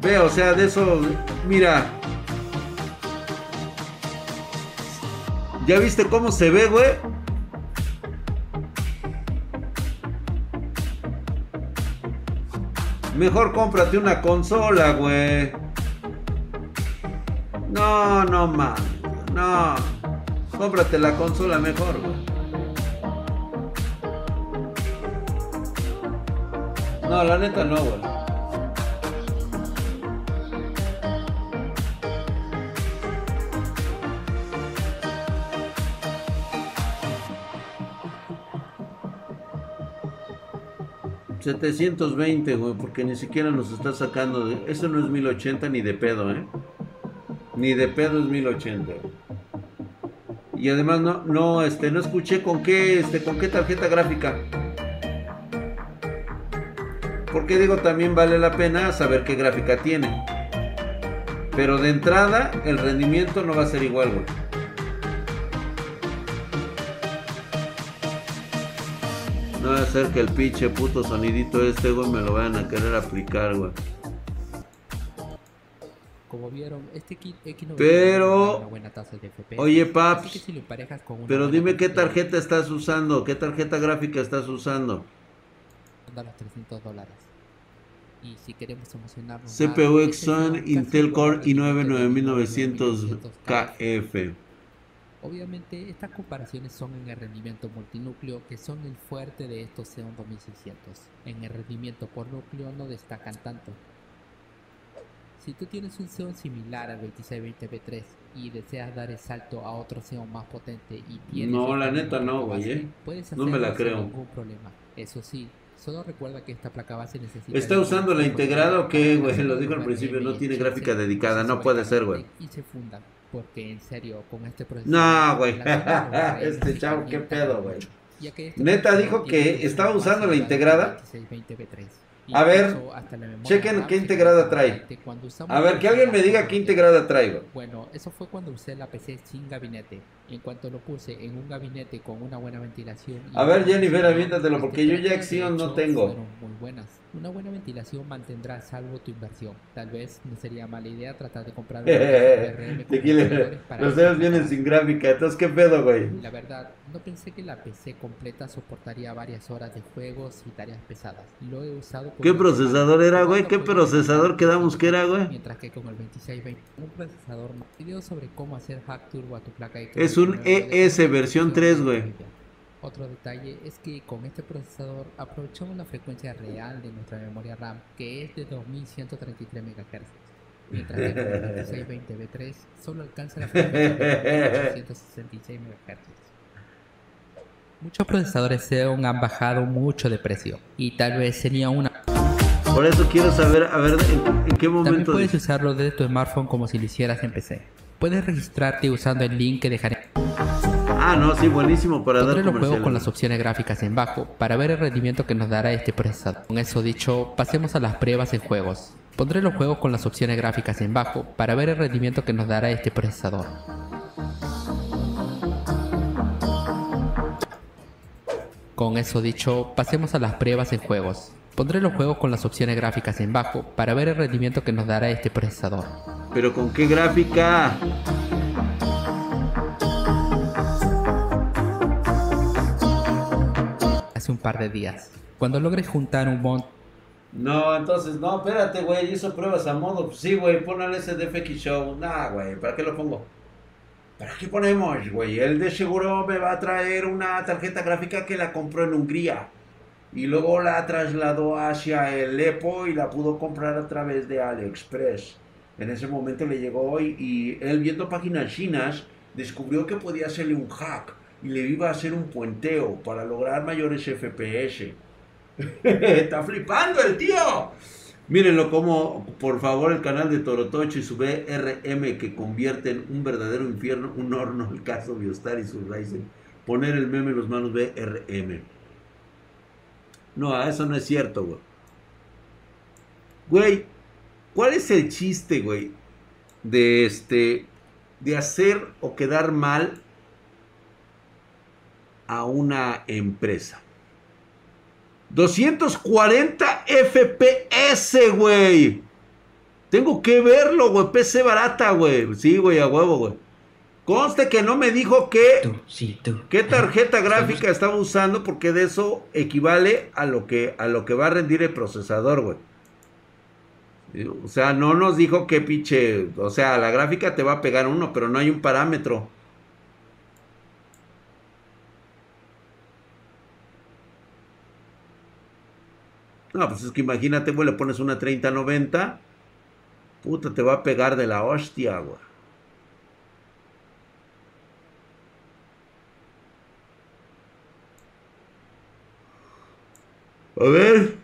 Ve, o sea, de eso, mira. ¿Ya viste cómo se ve, güey? Mejor cómprate una consola, güey. No, no mames. No. Cómprate la consola mejor, güey. No, la neta no, güey. ...720, güey... ...porque ni siquiera nos está sacando... De... ...eso no es 1080 ni de pedo, ¿eh? Ni de pedo es 1080. Y además no, no, este, no escuché con qué, este, con qué tarjeta gráfica. Porque digo, también vale la pena saber qué gráfica tiene. Pero de entrada, el rendimiento no va a ser igual, güey. No va a ser que el pinche puto sonidito este, güey, me lo vayan a querer aplicar, güey. Como vieron, este kit X90 Pero, una buena tasa de FPS, oye, Paps, que si lo emparejas con una pero dime qué tarjeta estás usando, qué tarjeta gráfica estás usando. ronda los 300 dólares. Y si queremos emocionarnos CPU Exxon Intel Core al i9 9900 9900KF. Obviamente, estas comparaciones son en el rendimiento multinúcleo, que son el fuerte de estos Xeon 2600. En el rendimiento por núcleo no destacan tanto. Si tú tienes un SEO similar al 2620p3 y deseas dar el salto a otro SEO más potente y tienes... No, la neta no, güey. Eh. Puedes hacerlo no me la creo. sin ningún problema. Eso sí, solo recuerda que esta placa base necesita... ¿Está usando la integrada o qué, güey? Lo dijo al principio, no tiene gráfica dedicada, no puede ser, güey. Este no, güey. este chavo, qué pedo, güey. Neta dijo que estaba usando la integrada. 2620p3 a ver, chequen qué integrada trae. A ver, que alguien me diga qué integrada trae, güey. bueno, eso fue cuando usé la PC sin gabinete. En cuanto lo puse en un gabinete con una buena ventilación. A ver, Jennifer, aviéntatelo, porque yo ya de no tengo. muy buenas. Una buena ventilación mantendrá a salvo tu inversión. Tal vez no sería mala idea tratar de comprar con Tequila, conectores para Los dedos vienen sin gráfica, entonces qué pedo, güey. La verdad, no pensé que la PC completa soportaría varias horas de juegos y tareas pesadas. Lo he usado por ¿Qué procesador era, güey? ¿Qué procesador quedamos que era, güey? Mientras que con el 2620, un procesador no. Video sobre cómo hacer hack turbo a tu placa de Es un ES versión 3, güey. Otro detalle es que con este procesador aprovechamos la frecuencia real de nuestra memoria RAM, que es de 2133 MHz. Mientras que el 2620B3 solo alcanza la frecuencia de 866 MHz. Muchos procesadores Xeon han bajado mucho de precio y tal vez sería una Por eso quiero saber, a ver, en, en qué también momento. puedes dice- usarlo desde tu smartphone como si lo hicieras en PC. Puedes registrarte usando el link que dejaré. Ah, no, sí, buenísimo para dar los juegos con las opciones gráficas en bajo para ver el rendimiento que nos dará este procesador. Con eso dicho, pasemos a las pruebas en juegos. Pondré los juegos con las opciones gráficas en bajo para ver el rendimiento que nos dará este procesador. Con eso dicho, pasemos a las pruebas en juegos. Pondré los juegos con las opciones gráficas en bajo para ver el rendimiento que nos dará este procesador. Pero con qué gráfica. Un par de días. Cuando logres juntar un montón No, entonces, no, espérate, güey, hizo pruebas a modo. Sí, güey, ponle ese DFX Show. Nah, güey, ¿para qué lo pongo? ¿Para qué ponemos, güey? Él de seguro me va a traer una tarjeta gráfica que la compró en Hungría. Y luego la trasladó hacia el EPO y la pudo comprar a través de AliExpress. En ese momento le llegó y, y él viendo páginas chinas descubrió que podía hacerle un hack y le iba a hacer un puenteo para lograr mayores FPS. Está flipando el tío. Mírenlo como, por favor, el canal de Torotocho y su BRM que convierte en un verdadero infierno, un horno, el caso Biostar y su Ryzen. Poner el meme en los manos BRM. No, eso no es cierto, güey. Güey, ¿cuál es el chiste, güey? De este, de hacer o quedar mal a una empresa. 240 FPS, güey. Tengo que verlo, güey. PC barata, güey. Sí, güey, a huevo, güey. Conste que no me dijo qué, Tú, sí, tú. qué tarjeta gráfica estaba usando porque de eso equivale a lo que, a lo que va a rendir el procesador, güey. O sea, no nos dijo qué pinche... O sea, la gráfica te va a pegar uno, pero no hay un parámetro. No, pues es que imagínate, güey, le pones una 3090. Puta, te va a pegar de la hostia, güey. A ver.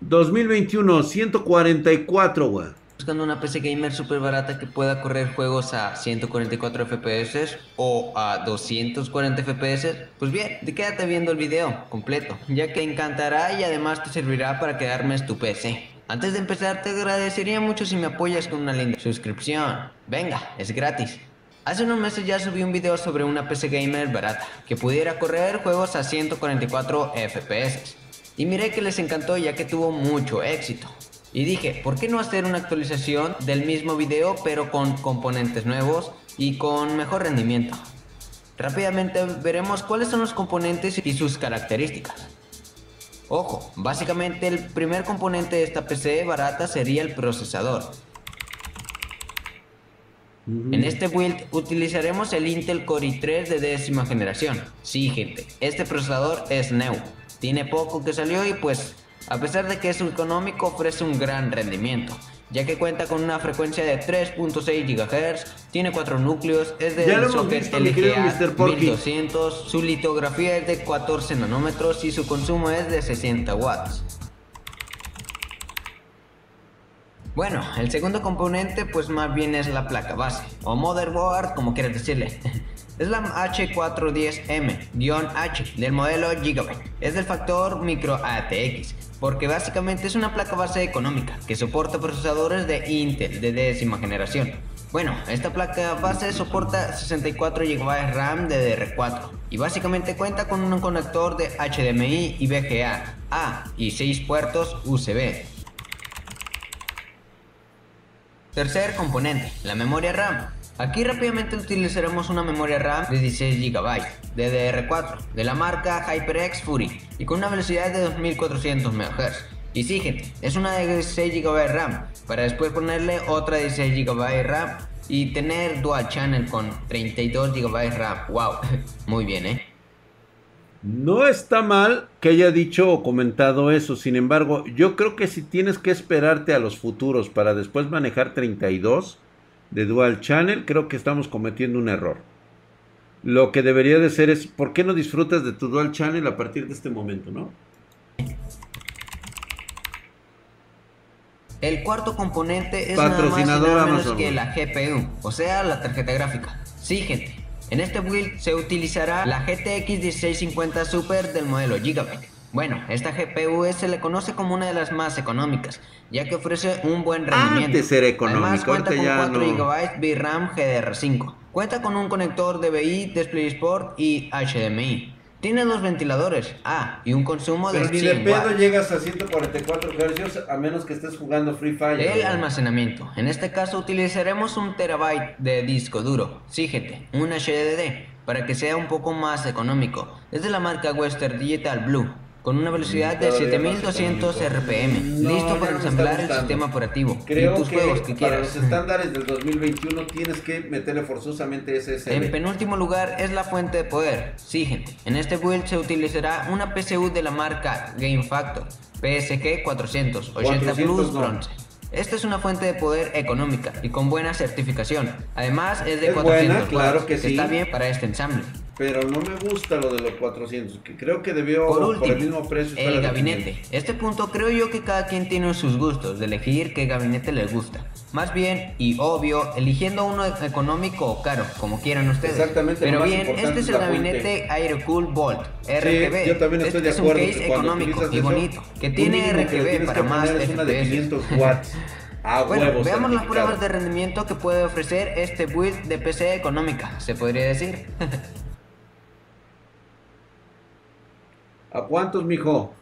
2021, 144, güey. Buscando una PC gamer super barata que pueda correr juegos a 144 FPS o a 240 FPS, pues bien, te quédate viendo el video completo, ya que encantará y además te servirá para quedarme tu PC. Antes de empezar, te agradecería mucho si me apoyas con una linda suscripción. Venga, es gratis. Hace unos meses ya subí un video sobre una PC gamer barata que pudiera correr juegos a 144 FPS. Y miré que les encantó ya que tuvo mucho éxito. Y dije, ¿por qué no hacer una actualización del mismo video pero con componentes nuevos y con mejor rendimiento? Rápidamente veremos cuáles son los componentes y sus características. Ojo, básicamente el primer componente de esta PC barata sería el procesador. En este build utilizaremos el Intel Core i3 de décima generación. Sí, gente, este procesador es nuevo. Tiene poco que salió y pues, a pesar de que es económico, ofrece un gran rendimiento. Ya que cuenta con una frecuencia de 3.6 GHz, tiene 4 núcleos, es de socket visto, LGA Mr. Porky. 1200, su litografía es de 14 nanómetros y su consumo es de 60 watts. Bueno, el segundo componente pues más bien es la placa base, o motherboard como quieras decirle. Es la H410M-H del modelo Gigabyte. Es del factor micro ATX, porque básicamente es una placa base económica que soporta procesadores de Intel de décima generación. Bueno, esta placa base soporta 64 GB RAM DDR4 y básicamente cuenta con un conector de HDMI y VGA A y 6 puertos USB. Tercer componente, la memoria RAM. Aquí rápidamente utilizaremos una memoria RAM de 16 GB DDR4 de la marca HyperX Fury y con una velocidad de 2400 MHz. Y sí es una de 16 GB RAM para después ponerle otra de 16 GB RAM y tener dual channel con 32 GB RAM. Wow, muy bien, ¿eh? No está mal que haya dicho o comentado eso, sin embargo, yo creo que si tienes que esperarte a los futuros para después manejar 32 de Dual Channel, creo que estamos cometiendo un error. Lo que debería de ser es, ¿por qué no disfrutas de tu Dual Channel a partir de este momento, no? El cuarto componente es nada más y nada menos Amazon, que la GPU, o sea, la tarjeta gráfica. Sí, gente. En este build se utilizará la GTX 1650 Super del modelo Gigabyte. Bueno, esta GPU se le conoce como una de las más económicas, ya que ofrece un buen rendimiento. Antes era económica, Además cuenta ahorita ya con 4 no. GB VRAM GDR5. Cuenta con un conector DVI, DisplayPort y HDMI. Tiene dos ventiladores, ah, y un consumo de 100 watts. llegas a 144 Hz a menos que estés jugando Free Fire. El almacenamiento. En este caso utilizaremos un terabyte de disco duro. Sí, gente, un HDD, para que sea un poco más económico. Es de la marca Western Digital Blue, con una velocidad de Todavía más 7200 económico. RPM, No, listo para ensamblar el sistema operativo Creo y tus que juegos que para quieras. los estándares del 2021 tienes que meterle forzosamente SSD. En penúltimo lugar es la fuente de poder. Sí, gente, en este build se utilizará una PCU de la marca Game Factor PSG 400 80 400 Plus no. bronce. Esta es una fuente de poder económica y con buena certificación. Además es de Es 400 buena, claro watts, que sí. está bien para este ensamble. Pero no me gusta lo de los 400, que creo que debió Por por, último, el mismo precio el gabinete. 500. Este punto creo yo que cada quien tiene sus gustos de elegir qué gabinete les gusta. Más bien, y obvio, eligiendo uno económico o caro, como quieran ustedes. Exactamente, lo Pero más bien, este es es el gabinete Aerocool Volt RGB. yo también estoy este de es acuerdo un que case económico y eso, bonito, que lo tiene RGB para más es una de FPS. 500 watts. A Bueno, huevo veamos las pruebas de rendimiento que puede ofrecer este build de PC económica, se podría decir. ¿A cuántos, mijo?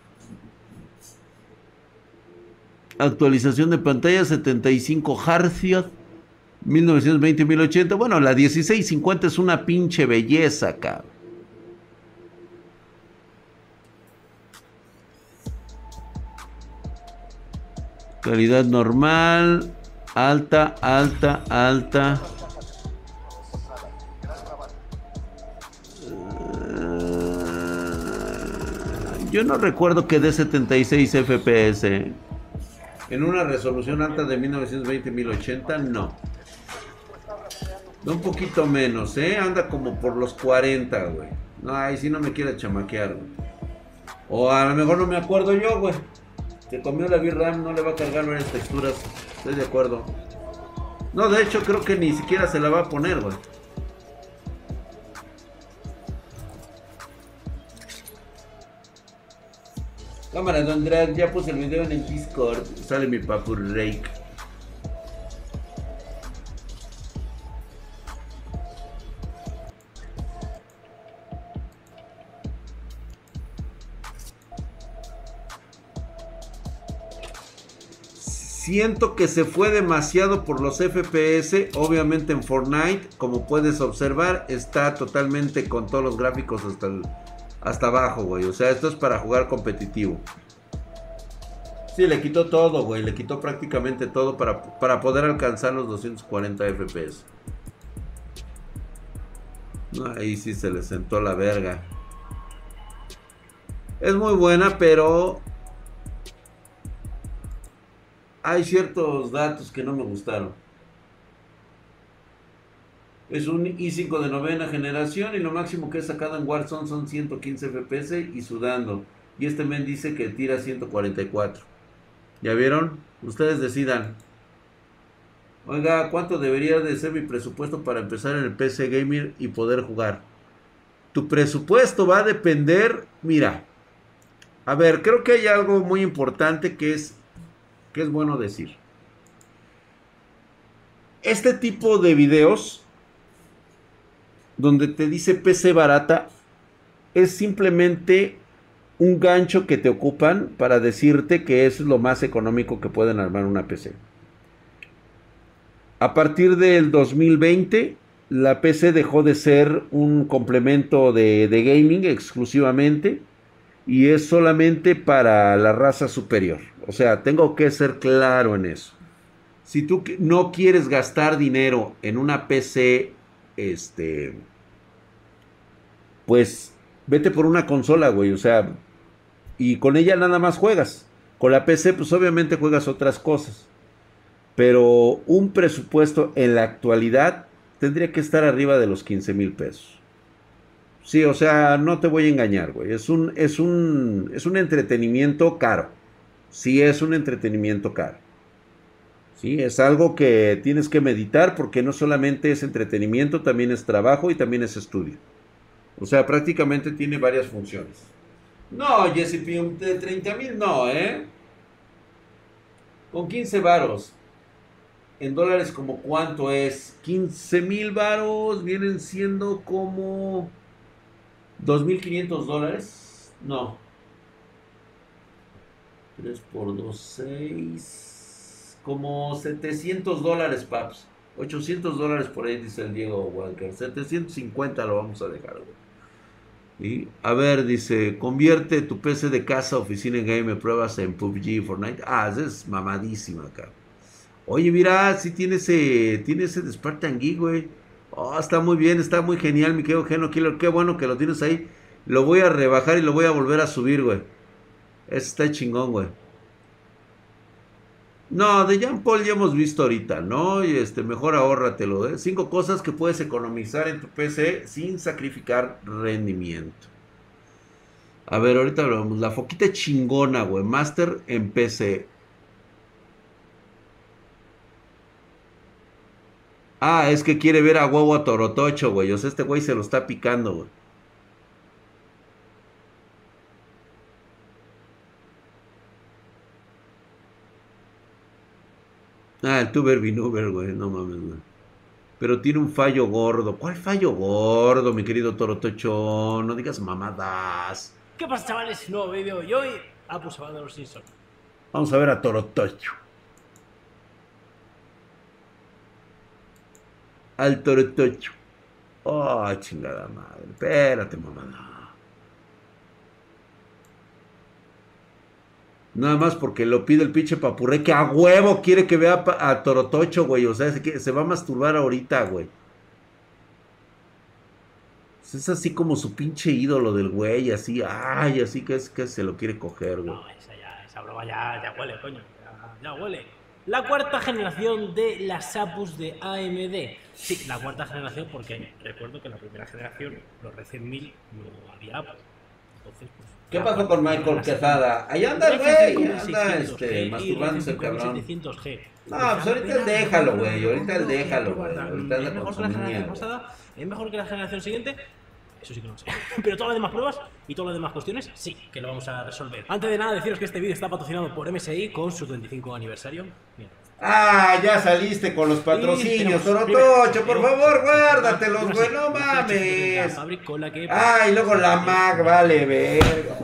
Actualización de pantalla 75 Hz. 1920-1080. Bueno, la 1650 es una pinche belleza, cabrón. Calidad normal. Alta, alta, alta. Yo no recuerdo que dé 76 FPS. En una resolución alta de 1920-1080, no. Un poquito menos, ¿eh? Anda como por los 40, güey. No, ahí sí no me quiere chamaquear, güey. O a lo mejor no me acuerdo yo, güey. Que comió la VRAM, no le va a cargar varias texturas. Estoy de acuerdo. No, de hecho creo que ni siquiera se la va a poner, güey. Cámara, Don Drag, ya puse el video en el Discord. Sale mi papu Rake. Siento que se fue demasiado por los FPS. Obviamente en Fortnite, como puedes observar, está totalmente con todos los gráficos hasta, el- hasta abajo, güey. O sea, esto es para jugar competitivo. Sí, le quitó todo, güey. Le quitó prácticamente todo para, para poder alcanzar los 240 FPS. Ahí sí se le sentó la verga. Es muy buena, pero hay ciertos datos que no me gustaron. Es un i5 de novena generación y lo máximo que he sacado en Warzone son 115 FPS y sudando. Y este men dice que tira 144. ¿Ya vieron? Ustedes decidan. Oiga, ¿cuánto debería de ser mi presupuesto para empezar en el PC Gamer y poder jugar? Tu presupuesto va a depender, mira. A ver, creo que hay algo muy importante que es que es bueno decir. Este tipo de videos donde te dice PC barata es simplemente un gancho que te ocupan para decirte que es lo más económico que pueden armar una PC. A partir del 2020, la PC dejó de ser un complemento de, de gaming exclusivamente y es solamente para la raza superior. O sea, tengo que ser claro en eso. Si tú no quieres gastar dinero en una PC, este, pues vete por una consola, güey. O sea, y con ella nada más juegas. Con la PC, pues obviamente juegas otras cosas. Pero un presupuesto en la actualidad tendría que estar arriba de los 15 mil pesos. Sí, o sea, no te voy a engañar, güey. Es un, es un, es un entretenimiento caro. Sí, es un entretenimiento caro. Sí, es algo que tienes que meditar porque no solamente es entretenimiento, también es trabajo y también es estudio. O sea, prácticamente tiene varias funciones. No, Jesse Pium, de 30 mil no, ¿eh? Con 15 varos. En dólares, como cuánto es? 15 mil varos vienen siendo como 2.500 dólares. No. 3 por 2, 6. Como 700 dólares, paps. 800 dólares por ahí, dice el Diego Walker. 750 lo vamos a dejar, güey. Y, a ver, dice, convierte tu PC de casa, oficina en game, pruebas en PUBG, Fortnite. Ah, esa es mamadísima acá. Oye, mira, sí tiene ese, tiene ese de Spartan Geek, güey. Oh, está muy bien, está muy genial, mi querido Geno Killer. Qué bueno que lo tienes ahí. Lo voy a rebajar y lo voy a volver a subir, güey. Ese está chingón, güey. No, de Jean Paul ya hemos visto ahorita, ¿no? Y este, mejor ahórratelo, ¿eh? Cinco cosas que puedes economizar en tu PC sin sacrificar rendimiento. A ver, ahorita hablamos. La foquita chingona, güey. Master en PC. Ah, es que quiere ver a huevo a Torotocho, güey. O sea, este güey se lo está picando, güey. Ah, el Tuber Binuber, güey, no mames, güey. Pero tiene un fallo gordo. ¿Cuál fallo gordo, mi querido Torotocho? No digas mamadas. ¿Qué pasa, chavales? Nuevo vídeo y hoy se va de los Simpsons. Vamos a ver a Torotocho. Al Torotocho. Oh, chingada madre. Espérate, mamada. Nada más porque lo pide el pinche papurre que a huevo quiere que vea a Torotocho, güey. O sea, que se va a masturbar ahorita, güey. Es así como su pinche ídolo del güey, así, ay, así que es que se lo quiere coger, güey. No, esa, ya, esa broma ya, ya huele, coño. Ya, huele. La cuarta generación de las Apus de AMD. Sí, la cuarta generación porque recuerdo que la primera generación, los recién 1000, no había Apus. Entonces, pues... ¿Qué pasó con Michael Quesada? Ahí anda el güey, 5 anda 1600G este, masturbándose el Ryzen 5 cabrón. 700G. No, pues ahorita él déjalo, güey, ahorita él déjalo, güey. ¿Es Ahorita mejor que la generación pasada? ¿Es mejor que la generación siguiente? Eso sí que no lo sé. Pero todas las demás pruebas y todas las demás cuestiones sí que lo vamos a resolver. Antes de nada, deciros que este vídeo está patrocinado por MSI con su 25 aniversario. Mira. Ah, ya saliste con los patrocinios, Torotocho, por favor, guárdatelos, güey, no mames. Fabric con la que Ah, y luego la Mac, vale, verga.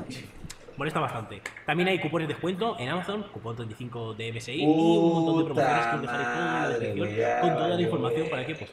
molesta bastante. También hay cupones de descuento en Amazon, cupón 35 de MSI y un montón de promociones que os dejaré toda la Puta con toda la información para que pues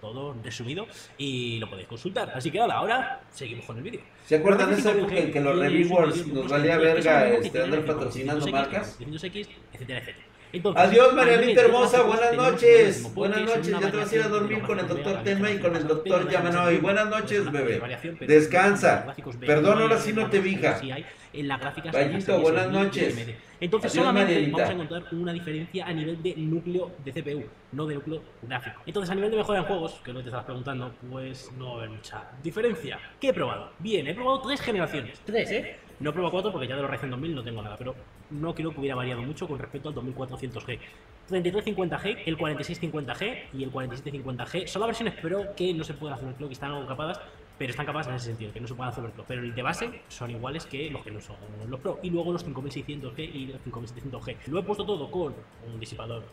todo resumido y lo podéis consultar. Así que nada, ahora seguimos con el vídeo. ¿Se acuerdan de esa época en que los reviewers nos valía verga este, andar patrocinando marcas? X, etcétera, etcétera. Entonces, Adiós, Marianita hermosa, buenas noches. Buenas noches, ya te vas a ir a dormir con el doctor Tenma y con el doctor Yamanoy. Buenas noches, bebé. Descansa. Perdón, ahora sí no te de- vi, hija. sí hay en las gráficas Vallito, buenas 2000 y noches. Entonces Adiós, solamente vamos a encontrar una diferencia a nivel de núcleo de CPU, no de núcleo gráfico. Entonces a nivel de mejora en juegos, que que te estabas preguntando, pues no va a haber mucha diferencia. ¿Qué he probado? Bien, he probado tres generaciones. Tres, ¿eh? No he probado cuatro porque ya de los Ryzen 2000 no tengo nada, pero no creo que hubiera variado mucho con respecto al 2400G. 3350G, el 4650G y el 4750G son las versiones Pro que no se pueden hacer overclock y están capadas, pero están capadas en ese sentido, que no se pueden hacer overclock. Pero de base son iguales que los que no son los Pro. Y luego los 5600G y los 5700G. Lo he puesto todo con un disipador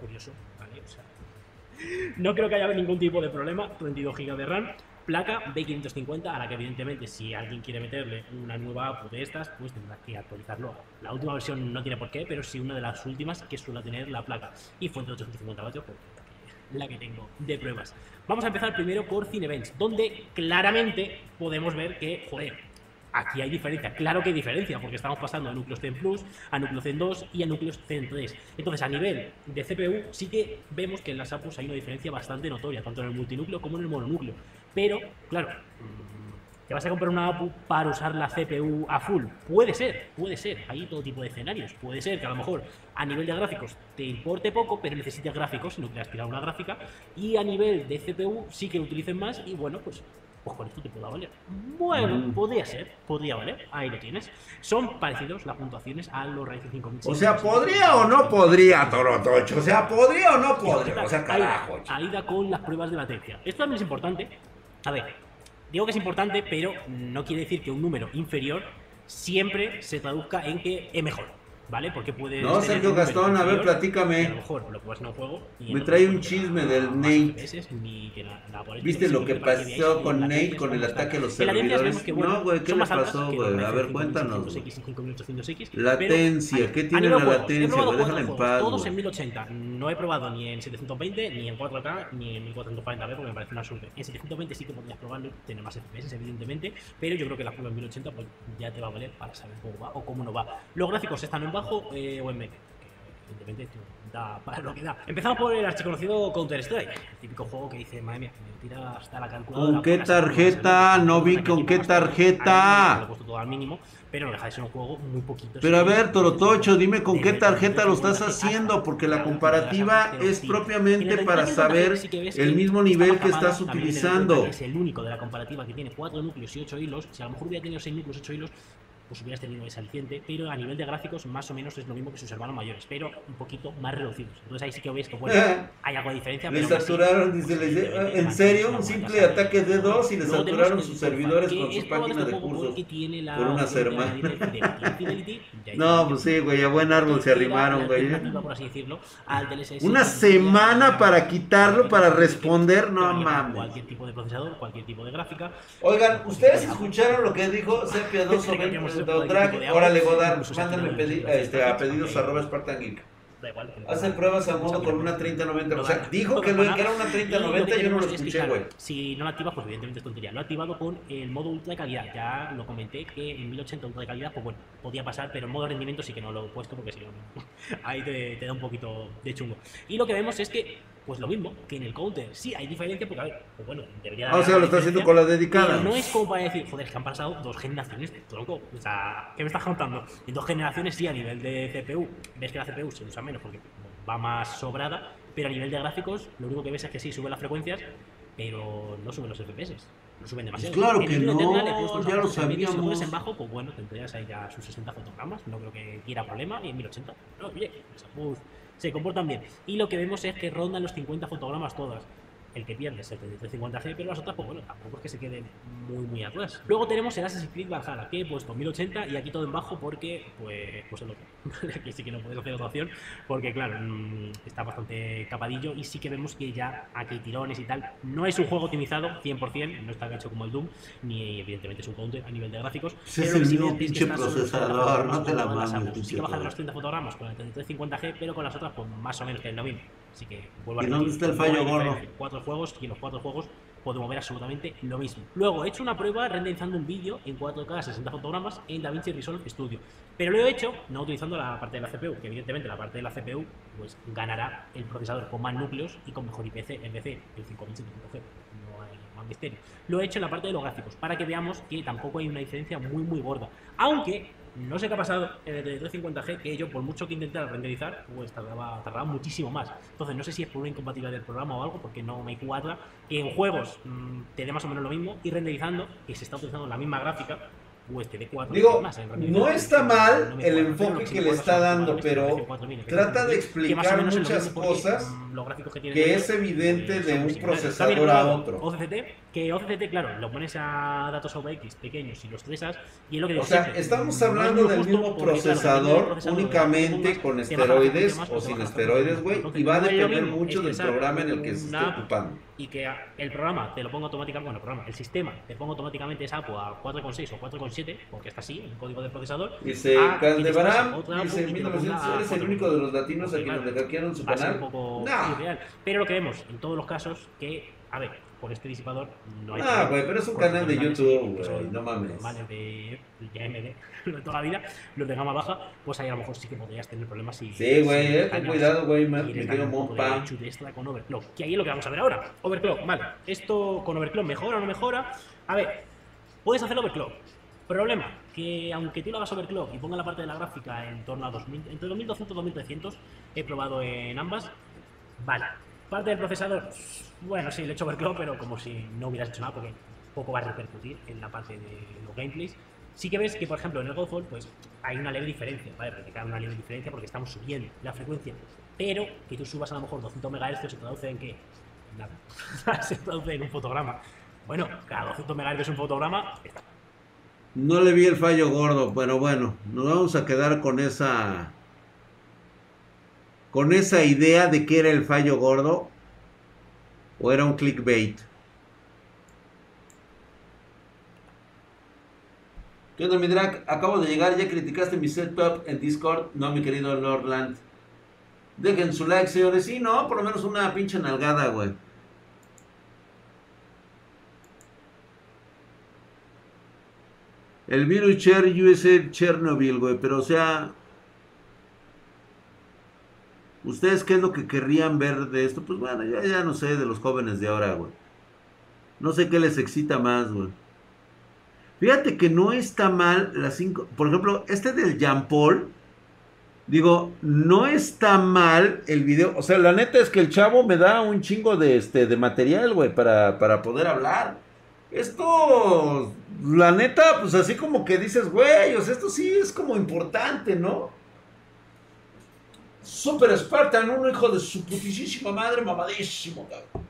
curioso, ¿vale? O sea, no creo que haya ningún tipo de problema. 32 GB de RAM. Placa B550, a la que evidentemente si alguien quiere meterle una nueva APU de estas, pues tendrá que actualizarlo. La última versión no tiene por qué, pero sí una de las últimas que suele tener la placa. Y fuente de 850 vatios, porque la que tengo de pruebas. Vamos a empezar primero por Cinevents, donde claramente podemos ver que, joder, aquí hay diferencia. Claro que hay diferencia, porque estamos pasando de núcleos Zen Plus a núcleos Zen 2 y a núcleos Zen 3. Entonces, a nivel de CPU, sí que vemos que en las APUs hay una diferencia bastante notoria, tanto en el multinúcleo como en el mononúcleo. Pero, claro, ¿te vas a comprar una APU para usar la CPU a full? Puede ser, puede ser. Hay todo tipo de escenarios. Puede ser que a lo mejor a nivel de gráficos te importe poco, pero necesites gráficos, no quieras tirar una gráfica. Y a nivel de CPU sí que lo utilicen más y bueno, pues pues con esto te pueda valer. Bueno, Mm. podría ser, podría valer, ahí lo tienes. Son parecidos las puntuaciones a los Ryzen 5000. O sea, ¿podría o no podría, Torotocho? O sea, ¿podría o no podría? O sea, carajo. Ahí da con las pruebas de latencia. Esto también es importante. A ver, digo que es importante, pero no quiere decir que un número inferior siempre se traduzca en que es mejor. ¿Vale? Porque puede. No, Sergio Gastón, a ver, platícame. A lo mejor lo un juego. y Me trae un no chisme del Nate. Ni que por el ¿Viste lo que pasó con Nate con el ataque a los servidores? que, bueno, No, güey, ¿qué le pasó, güey? A ver, cuéntanos, 5800X, 5800X, Latencia, ¿qué tiene la latencia, Déjala en paz, Todos en 1080. No he probado ni en 720, ni en 4K, ni en 1440p, porque me parece una suerte. En 720 sí que podrías probarlo, tener más FPS, evidentemente, pero yo creo que la prueba en 1080 pues, ya te va a valer para saber cómo va o cómo no va. Los gráficos están en bajo eh, o en medio. que Evidentemente, da para lo que da. Empezamos por el archiconocido Counter-Strike, el típico juego que dice, madre mía, me tira hasta la calculadora. ¿Con qué tarjeta? No vi con qué tarjeta. Lo he puesto todo al mínimo, pero no deja de ser un juego muy poquito. Pero a ver, Torotocho, dime con qué tarjeta lo estás haciendo, porque la comparativa es propiamente para 3350G saber el mismo nivel que estás utilizando. Es el único de la comparativa que tiene 4 núcleos y 8 hilos. Si a lo mejor hubiera tenido 6 núcleos, 8 hilos, pues hubieras tenido ese aliciente, pero a nivel de gráficos más o menos es lo mismo que sus hermanos mayores, pero un poquito más reducidos. Entonces ahí sí que veis que bueno, hay algo de diferencia. Le pero saturaron, dice, le- evidentemente, en serio, una un simple ataque de dos y le Luego saturaron sus servidores que con probado páginas de cursos. porque tiene la por unas hermanas. No, pues sí, güey, a buen árbol se arrimaron, güey. alternativa, por así decirlo, al DLSS Una que semana para quitarlo, para que responder, no mames. Cualquier tipo de procesador, cualquier tipo de gráfica. Oigan, ¿ustedes escucharon lo que dijo Sepia 2 sobre Drag? Órale, Godard, mándame pedi- este, a pedidos arroba Spartan Geek. Da igual. Hace pruebas a modo con una 3090. O sea, dijo que, lo, que era una 3090, yo no lo escuché, güey. Si no lo activas, pues evidentemente es tontería. Lo he activado con el modo ultra de calidad. Ya lo comenté que en 1080 ultra de calidad, pues bueno, podía pasar, pero en modo rendimiento sí que no lo he puesto porque si no, ahí te, te da un poquito de chungo. Y lo que vemos es que, pues lo mismo que en el counter. Sí, hay diferencia porque, a ver, pues bueno, debería Ah, o sea, lo está haciendo con la dedicada. Pero no es como para decir, joder, que han pasado dos generaciones de tronco. O sea, ¿qué me estás contando? En dos generaciones sí, a nivel de CPU, ves que la CPU se usa menos porque va más sobrada, pero a nivel de gráficos, lo único que ves es que sí, sube las frecuencias, pero no suben los FPS. No suben demasiado. Pues claro En que no, Eternal ya lo medio, Si lo pones sabíamos. en bajo, pues bueno, tendrías ahí ya sus 60 fotogramas, no creo que quiera problema, y en 1080. No, oye, pues, se comportan bien. Y lo que vemos es que rondan los 50 fotogramas todas. El que pierde es el 3350G, pero las otras, pues bueno, tampoco es que se queden muy, muy atrás. Luego tenemos el Assassin's Creed Valhalla, que he puesto 1080 y aquí todo en bajo porque, pues, pues es lo que. aquí sí que no puedes hacer otra opción, porque claro, mm, está bastante capadillo y sí que vemos que ya aquí hay tirones y tal. No es un juego optimizado 100%, no está hecho como el Doom, ni evidentemente es un counter a nivel de gráficos. Es pero el sí mismo que es pinche los 30 procesador, no te la mames. Sí que baja de los 30 fotogramas con el 3350G, pero con las otras, pues más o menos que lo mismo. Así que vuelvo a ¿Y dónde está el fallo gordo? Cuatro juegos y en los cuatro juegos podemos ver absolutamente lo mismo. Luego he hecho una prueba renderizando un vídeo en 4K 60 fotogramas en DaVinci Resolve Studio. Pero lo he hecho no utilizando la parte de la CPU, que evidentemente la parte de la CPU pues ganará el procesador con más núcleos y con mejor IPC, es decir, el 5700G. No hay más misterio. Lo he hecho en la parte de los gráficos, para que veamos que tampoco hay una diferencia muy muy gorda. Aunque no sé qué ha pasado en el 350G, que yo por mucho que intentara renderizar, pues tardaba, tardaba muchísimo más. Entonces no sé si es por una incompatibilidad del programa o algo, porque no me cuadra que en juegos mm, te dé más o menos lo mismo y renderizando, que se está utilizando la misma gráfica, pues dé 4 Digo, más en no está mal No el enfoque que le está dando, pero precio 4.000, que trata de explicar muchas cosas mm, gráficos que, tiene es evidente de un procesador a otro. OCCT, que OCCT, claro, lo pones a datos OVX pequeños y los tresas, y es lo que O sea, estamos hablando del mismo procesador únicamente con esteroides o sin esteroides, güey, y va a depender mucho del programa en el que se esté ocupando. y que el programa te lo ponga automáticamente, bueno, el programa, el sistema te ponga automáticamente esa APU a 4,6 o 4,7, porque está así, el código del procesador. Dice a que te Caldebaram, pase otra APU dice lo 1900, ponga a eres el 4,9. único de los latinos a quienes le hackearon su ser un canal. poco Nah. irreal. Pero lo que vemos en todos los casos que, a ver, por este disipador no hay Ah, güey, pero es un canal de YouTube, que son güey, no mames. normales de, de AMD de toda la vida, los de gama baja, pues ahí a lo mejor sí que podrías tener problemas si... Sí, güey, si eh, ten cuidado, güey, me, de mompa. extra con overclock. Que ahí es lo que vamos a ver ahora. Overclock, vale. Esto con overclock mejora o no mejora. A ver, puedes hacer overclock. Problema, que aunque tú lo hagas overclock y ponga la parte de la gráfica en torno a 2000, entre 2200 y 2300, he probado en ambas, vale. Parte del procesador, bueno, sí, le he hecho overclock, pero como si no hubieras hecho nada, porque poco va a repercutir en la parte de los gameplays. Sí que ves que, por ejemplo, en el Godfall, pues hay una leve diferencia, ¿vale? Hay una leve diferencia porque estamos subiendo la frecuencia, pero que tú subas a lo mejor 200 MHz se traduce en qué? Nada. se traduce en un fotograma. Bueno, cada 200 MHz un fotograma, está No le vi el fallo gordo, pero bueno, nos vamos a quedar con esa con esa idea de que era el fallo gordo o era un clickbait. ¿Qué onda? Acabo de llegar, ya criticaste mi setup en Discord. No, mi querido Lordland. Dejen su like, señores. Sí, no, por lo menos una pinche nalgada, güey. El virus Cher USA Chernobyl, güey. Pero, o sea. ¿Ustedes qué es lo que querrían ver de esto? Pues bueno, ya, ya no sé de los jóvenes de ahora, güey. No sé qué les excita más, güey. Fíjate que no está mal las cinco. Por ejemplo, este del Jean Paul. Digo, no está mal el video. O sea, la neta es que el chavo me da un chingo de, este, de material, güey, para, para poder hablar. Esto, la neta, pues así como que dices, güey, o sea, esto sí es como importante, ¿no? Super Spartan, un hijo de su putísima madre, mamadísimo, cabrón.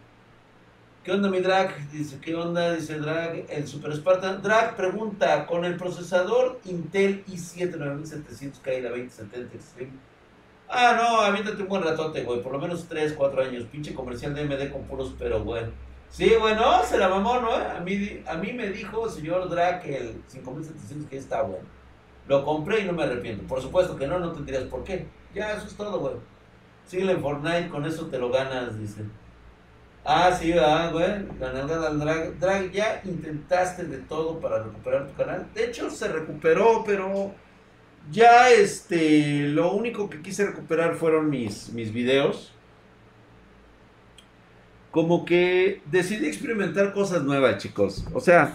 ¿Qué onda mi drag? Dice, ¿qué onda? Dice drag, el Super Spartan. Drag pregunta, con el procesador Intel i7 9700K y la 2070 Extreme. Ah, no, aviéntate un buen ratote, güey. Por lo menos 3, 4 años. Pinche comercial de MD con puros, pero güey. Sí, bueno, se la mamó, ¿no? A mí, a mí me dijo señor Drag que el 5700 que está bueno. Lo compré y no me arrepiento. Por supuesto que no, no tendrías por qué. Ya, eso es todo, güey. Síguele en Fortnite, con eso te lo ganas, dice. Ah, sí, ¿verdad, güey? Ganar al drag. Drag, ya intentaste de todo para recuperar tu canal. De hecho, se recuperó, pero ya este. Lo único que quise recuperar fueron mis, mis videos. Como que decidí experimentar cosas nuevas, chicos. O sea,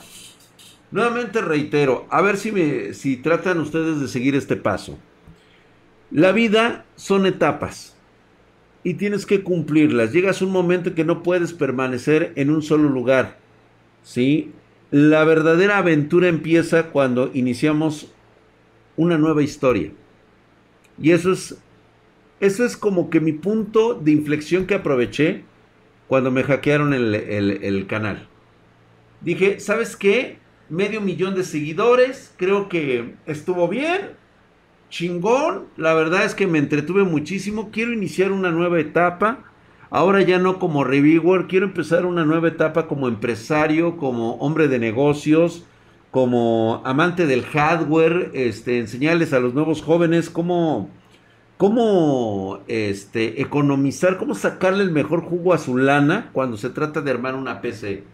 nuevamente reitero, a ver si, me, si tratan ustedes de seguir este paso. La vida son etapas y tienes que cumplirlas. Llegas a un momento que no puedes permanecer en un solo lugar. ¿sí? La verdadera aventura empieza cuando iniciamos una nueva historia. Y eso es, eso es como que mi punto de inflexión que aproveché cuando me hackearon el, el canal. Dije, ¿sabes qué? Medio millón de seguidores, creo que estuvo bien chingón. La verdad es que me entretuve muchísimo. Quiero iniciar una nueva etapa. Ahora ya no como reviewer, quiero empezar una nueva etapa como empresario, como hombre de negocios, como amante del hardware, este, enseñarles a los nuevos jóvenes cómo, cómo este, economizar, cómo sacarle el mejor jugo a su lana cuando se trata de armar una PC.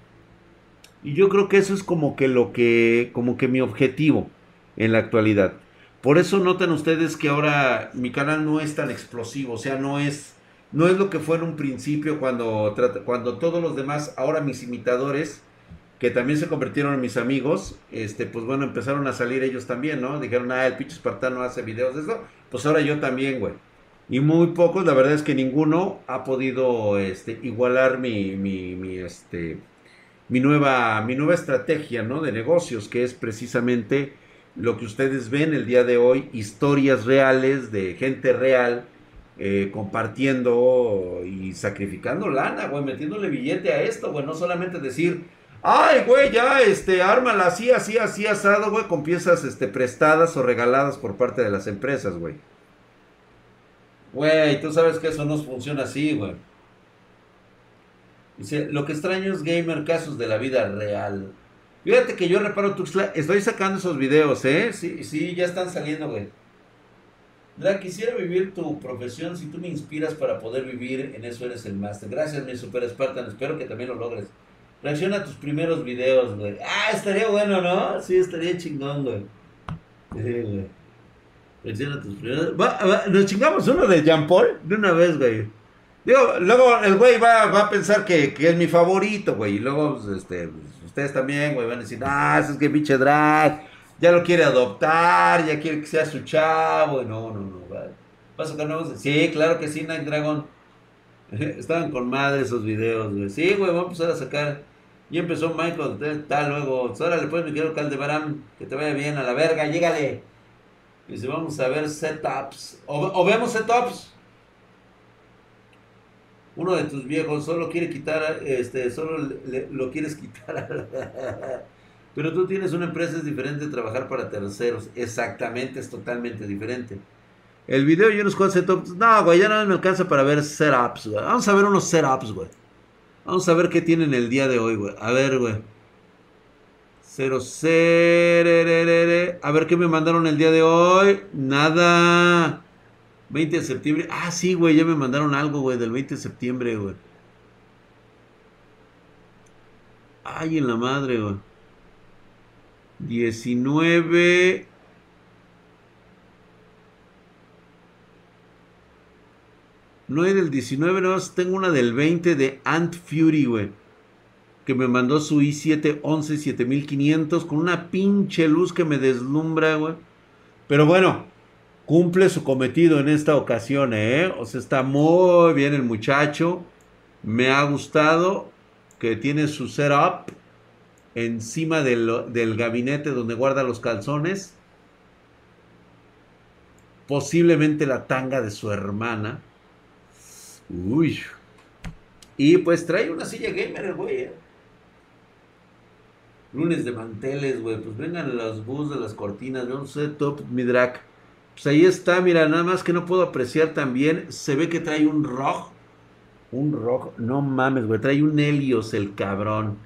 Y yo creo que eso es como que lo que, como que mi objetivo en la actualidad. Por eso notan ustedes que ahora mi canal no es tan explosivo, o sea, no es, no es lo que fue en un principio cuando, cuando todos los demás, ahora mis imitadores, que también se convirtieron en mis amigos, este, pues bueno, empezaron a salir ellos también, ¿no? Dijeron, ah, el pinche espartano hace videos de eso, pues ahora yo también, güey. Y muy pocos, la verdad es que ninguno ha podido este, igualar mi, mi, mi, este, mi, nueva, mi nueva estrategia, ¿no? De negocios, que es precisamente lo que ustedes ven el día de hoy, historias reales de gente real, eh, compartiendo y sacrificando lana, güey, metiéndole billete a esto, güey, no solamente decir, ay, güey, ya, este, ármala así, así, así, asado, güey, con piezas, este, prestadas o regaladas por parte de las empresas, güey. Güey, tú sabes que eso no funciona así, güey. Dice, lo que extraño es gamer casos de la vida real. Fíjate que yo reparo Tuxtla, estoy sacando esos videos, ¿eh? Sí, sí, ya están saliendo, güey. Drag, quisiera vivir tu profesión. Si tú me inspiras para poder vivir, en eso eres el máster. Gracias, mi super Spartan. Espero que también lo logres. Reacciona a tus primeros videos, güey. Ah, estaría bueno, ¿no? Sí, estaría chingón, güey. Sí, güey. Reacciona a tus primeros. nos chingamos uno de Jean Paul de una vez, güey. Digo, luego el güey va, va a pensar que, que, es mi favorito, güey. Y luego, pues, este, ustedes también, güey, van a decir, ah, es que pinche drag, ya lo quiere adoptar, ya quiere que sea su chavo. Y no, no, no, güey. ¿Vas a sacar nuevos? Sí, claro que sí, Night Dragon. Estaban con madre esos videos, güey. Sí, güey, vamos a empezar a sacar. Y empezó Michael, tal, luego. Órale, pues, mi querido Caldebarán, que te vaya bien, a la verga, llégale. Y dice, vamos a ver setups. O, o vemos setups uno de tus viejos solo quiere quitar, este, solo lo quieres quitar. Pero tú tienes una empresa, es diferente trabajar para terceros. Exactamente, es totalmente diferente. El video y unos setups. No, güey, ya no me alcanza para ver setups, güey. Vamos a ver unos setups, güey. Vamos a ver qué tienen el día de hoy, güey. A ver, güey. Cero, cero, A ver qué me mandaron el día de hoy. Nada. 20 de septiembre. Ah, sí, güey, ya me mandaron algo, güey, del 20 de septiembre, güey. Ay, en la madre, güey. 19. No hay del 19, no, tengo una del 20 de Ant Fury, güey. Que me mandó su i7 11 7500 con una pinche luz que me deslumbra, güey. Pero bueno, cumple su cometido en esta ocasión, ¿eh? O sea, está muy bien el muchacho. Me ha gustado que tiene su setup. encima del, del gabinete donde guarda los calzones. Posiblemente la tanga de su hermana. Uy. Y pues trae una silla gamer, güey. ¿eh? Lunes de manteles, güey. Pues vengan los bus de las cortinas. No sé, top mi. Pues ahí está, mira, nada más que no puedo apreciar también. Se ve que trae un rojo. Un rojo. No mames, güey. Trae un Helios, el cabrón.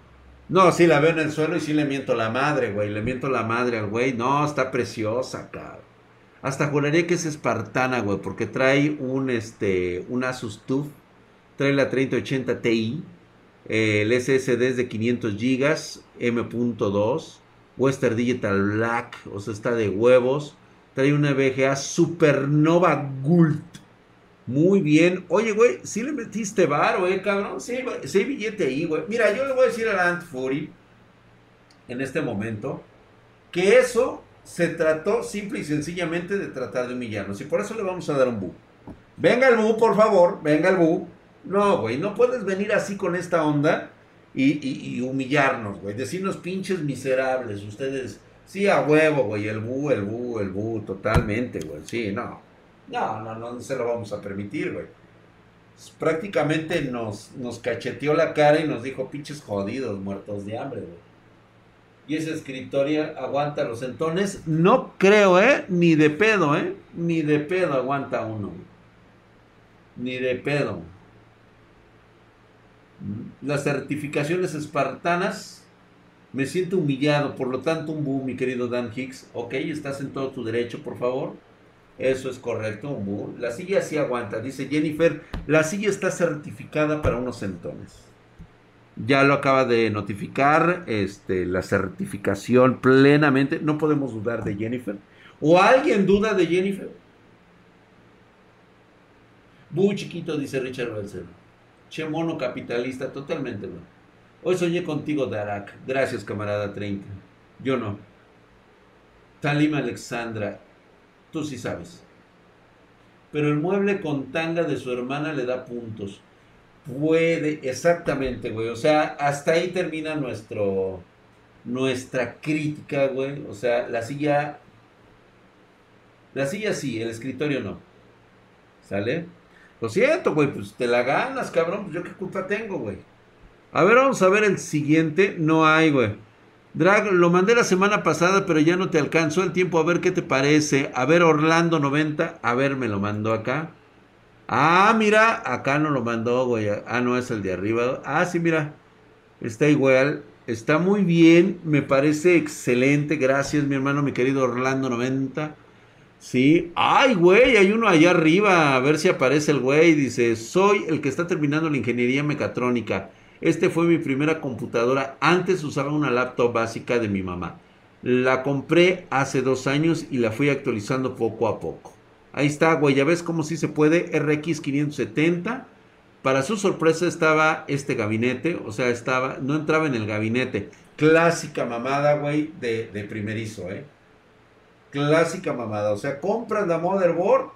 No, sí la veo en el suelo y sí le miento la madre, güey. Le miento la madre al güey. No, está preciosa, cabrón. Hasta juraría que es espartana, güey. Porque trae un, este, un Asus TUF. Trae la 3080 Ti. el SSD es de 500 GB. M.2. Western Digital Black. O sea, está de huevos. Trae una VGA Supernova Gold. Muy bien. Oye, güey, sí le metiste varo, eh, cabrón. Sí, sí billete ahí, güey. Mira, yo le voy a decir a Ant Fury en este momento que eso se trató simple y sencillamente de tratar de humillarnos. Y por eso le vamos a dar un bu. Venga el bu, por favor. Venga el bu. No, güey, no puedes venir así con esta onda y, humillarnos, güey. Decirnos pinches miserables. Ustedes, sí, a huevo, güey. El bu, el bu, el bu, totalmente, güey. Sí, no. No, no, no se lo vamos a permitir, güey. Prácticamente nos, nos cacheteó la cara y nos dijo pinches jodidos, muertos de hambre, güey. Y esa escritoria aguanta los entones. No creo, ¿eh? Ni de pedo, ¿eh? Ni de pedo aguanta uno. Ni de pedo. Las certificaciones espartanas. Me siento humillado, por lo tanto, un boom, mi querido Dan Hicks. Ok, estás en todo tu derecho, por favor. Eso es correcto, un bu. La silla sí aguanta, dice Jennifer. La silla está certificada para unos centones. Ya lo acaba de notificar este, la certificación plenamente. No podemos dudar de Jennifer. ¿O alguien duda de Jennifer? Bu chiquito, dice Richard Belzer. Che mono capitalista, totalmente, güey. Hoy soñé contigo, Darak. Gracias, camarada 30. Yo no. Talim Alexandra. Tú sí sabes. Pero el mueble con tanga de su hermana le da puntos. Puede, exactamente, güey. O sea, hasta ahí termina nuestro nuestra crítica, güey. O sea, la silla la silla sí, el escritorio no. ¿Sale? Lo siento, güey, pues te la ganas, cabrón. Pues yo qué culpa tengo, güey. A ver, vamos a ver el siguiente. No hay, güey. Drag, lo mandé la semana pasada, pero ya no te alcanzó el tiempo. A ver qué te parece. A ver, Orlando 90. A ver, me lo mandó acá. Ah, mira, acá no lo mandó, güey. Ah, no es el de arriba. Ah, sí, mira. Está igual. Está muy bien. Me parece excelente. Gracias, mi hermano, mi querido Orlando 90. Sí. Ay, güey, hay uno allá arriba. A ver si aparece el güey. Dice, soy el que está terminando la ingeniería mecatrónica. Este fue mi primera computadora. Antes usaba una laptop básica de mi mamá. La compré hace dos años y la fui actualizando poco a poco. Ahí está, güey. Ya ves cómo sí se puede. RX 570. Para su sorpresa estaba este gabinete. O sea, estaba. No entraba en el gabinete. Clásica mamada, güey. De, de primerizo, eh. Clásica mamada. O sea, compras la motherboard.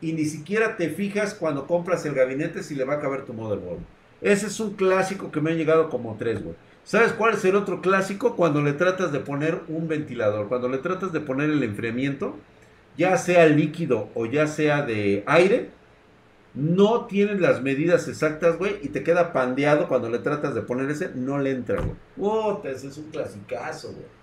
Y ni siquiera te fijas cuando compras el gabinete si le va a caber tu motherboard. Ese es un clásico que me han llegado como tres, güey. ¿Sabes cuál es el otro clásico? Cuando le tratas de poner un ventilador, cuando le tratas de poner el enfriamiento, ya sea líquido o ya sea de aire, no tienes las medidas exactas, güey, y te queda pandeado cuando le tratas de poner ese, no le entra, güey. Puta, ese es un clasicazo, güey.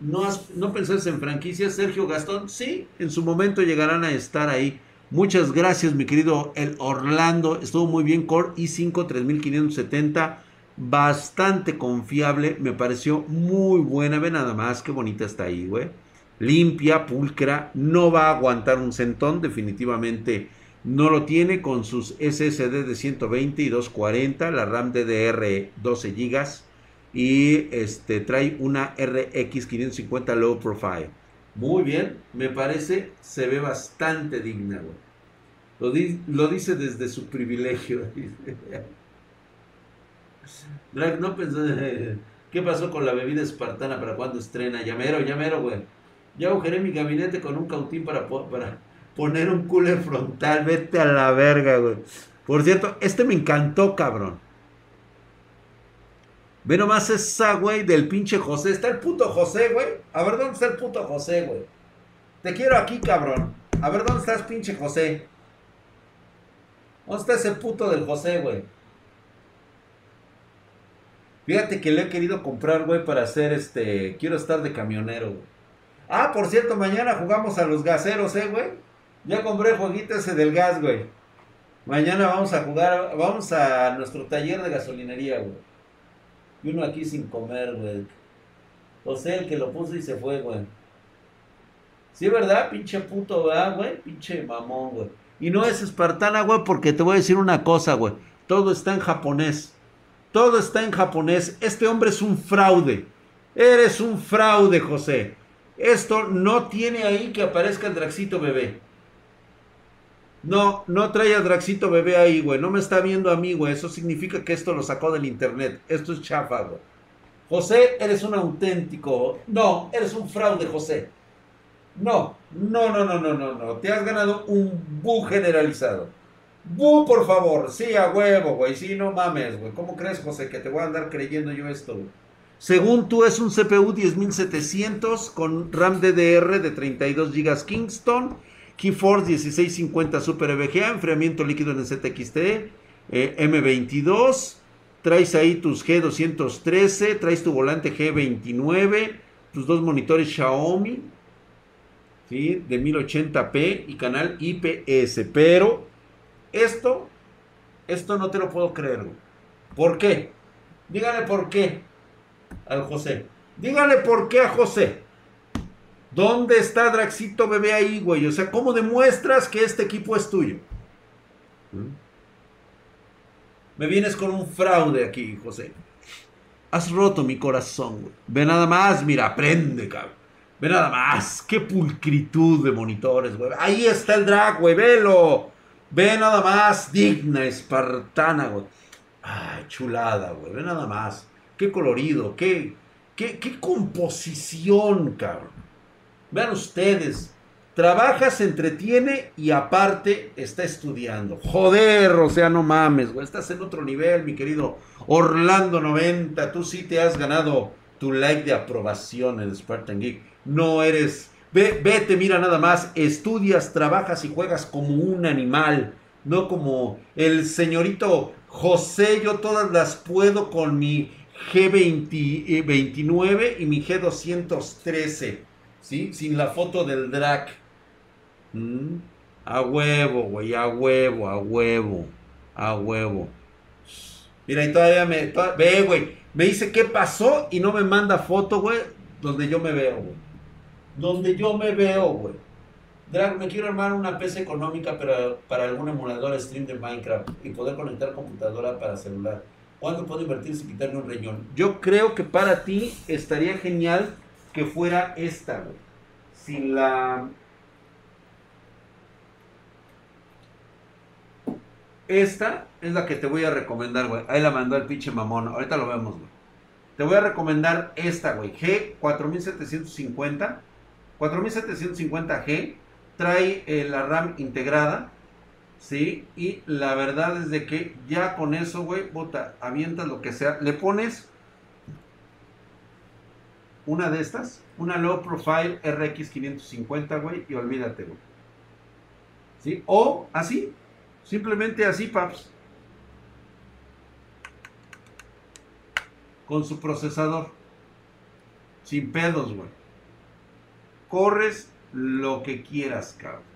¿No, ¿No pensás en franquicias, Sergio Gastón? Sí, en su momento llegarán a estar ahí. Muchas gracias, mi querido El Orlando. Estuvo muy bien. Core i5 3570. Bastante confiable. Me pareció muy buena. Ve nada más qué bonita está ahí, güey. Limpia, pulcra. No va a aguantar un centón. Definitivamente no lo tiene con sus SSD de 120 y 240. La RAM DDR 12 GB. Y este trae una RX 550 Low Profile. Muy bien, me parece, se ve bastante digna, güey. Lo, di- lo dice desde su privilegio. Drag, no pensó. ¿Qué pasó con la bebida espartana para cuando estrena? Llamero, llamero, güey. Ya agujeré mi gabinete con un cautín para, para poner un cooler frontal. Vete a la verga, güey. Por cierto, este me encantó, cabrón. Ve nomás esa, güey, del pinche José. Está el puto José, güey. A ver, ¿dónde está el puto José, güey? Te quiero aquí, cabrón. A ver, ¿dónde estás, pinche José? ¿Dónde está ese puto del José, güey? Fíjate que le he querido comprar, güey, para hacer este. Quiero estar de camionero, güey. Ah, por cierto, mañana jugamos a los gaseros, eh, güey. Ya compré jueguito ese del gas, güey. Mañana vamos a jugar, vamos a nuestro taller de gasolinería, güey. Y uno aquí sin comer, güey. José, el que lo puso y se fue, güey. Sí, ¿verdad? Pinche puto, ¿verdad, güey? Pinche mamón, güey. Y no es espartana, güey, porque te voy a decir una cosa, güey. Todo está en japonés. Todo está en japonés. Este hombre es un fraude. Eres un fraude, José. Esto no tiene ahí que aparezca el Draxito bebé. No, no trae al Draxito bebé ahí, güey. No me está viendo a mí, güey. Eso significa que esto lo sacó del internet. Esto es chafa, güey. José, eres un auténtico. No, eres un fraude, José. No, no, no, no, no, no, no. Te has ganado un bu generalizado. Bu, por favor. Sí, a huevo, güey. Sí, no mames, güey. ¿Cómo crees, José, que te voy a andar creyendo yo esto, güey? Según tú, es un CPU 10700 con RAM DDR de 32 GB Kingston, GeForce 1650 Super EVGA, enfriamiento líquido en el ZXT, eh, M22. Traes ahí tus G213, traes tu volante G29, tus dos monitores Xiaomi, ¿sí? de 1080p y canal IPS. Pero esto, esto no te lo puedo creer. ¿Por qué? Dígale por qué al José. Dígale por qué a José. ¿Dónde está Draxito bebé ahí, güey? O sea, ¿cómo demuestras que este equipo es tuyo? ¿Mm? Me vienes con un fraude aquí, José. Has roto mi corazón, güey. Ve nada más, mira, aprende, cabrón. Ve nada más. Qué pulcritud de monitores, güey. Ahí está el drag, güey. Velo. Ve nada más. Digna, espartana, güey. Ay, chulada, güey. Ve nada más. Qué colorido. Qué, qué, qué composición, cabrón. Vean ustedes. Trabaja, se entretiene y aparte está estudiando. Joder, o sea, no mames, güey. Estás en otro nivel, mi querido Orlando 90. Tú sí te has ganado tu like de aprobación en Spartan Geek. No eres. Ve, vete, mira nada más. Estudias, trabajas y juegas como un animal. No como el señorito José. Yo todas las puedo con mi G29 y mi G213. ¿Sí? Sin la foto del drag. Mm, A huevo, güey, a huevo, a huevo, a huevo. Mira, y todavía me... ve, güey, me dice qué pasó y no me manda foto, güey, donde yo me veo, güey. Donde yo me veo, güey. Drag, me quiero armar una PC económica para, para algún emulador stream de Minecraft y poder conectar computadora para celular. ¿Cuánto puedo invertir sin quitarme un riñón? Yo creo que para ti estaría genial que fuera esta, güey. Sin la... Esta es la que te voy a recomendar, güey. Ahí la mandó el pinche mamón. Ahorita lo vemos, güey. Te voy a recomendar esta, güey. G4750. 4750G. Trae eh, la RAM integrada. ¿Sí? Y la verdad es de que ya con eso, güey, puta, avientas lo que sea. Le pones una de estas. Una low profile RX 550, güey. Y olvídate, güey. ¿Sí? O así. Simplemente así, paps. Con su procesador. Sin pedos, güey. Corres lo que quieras, cabrón.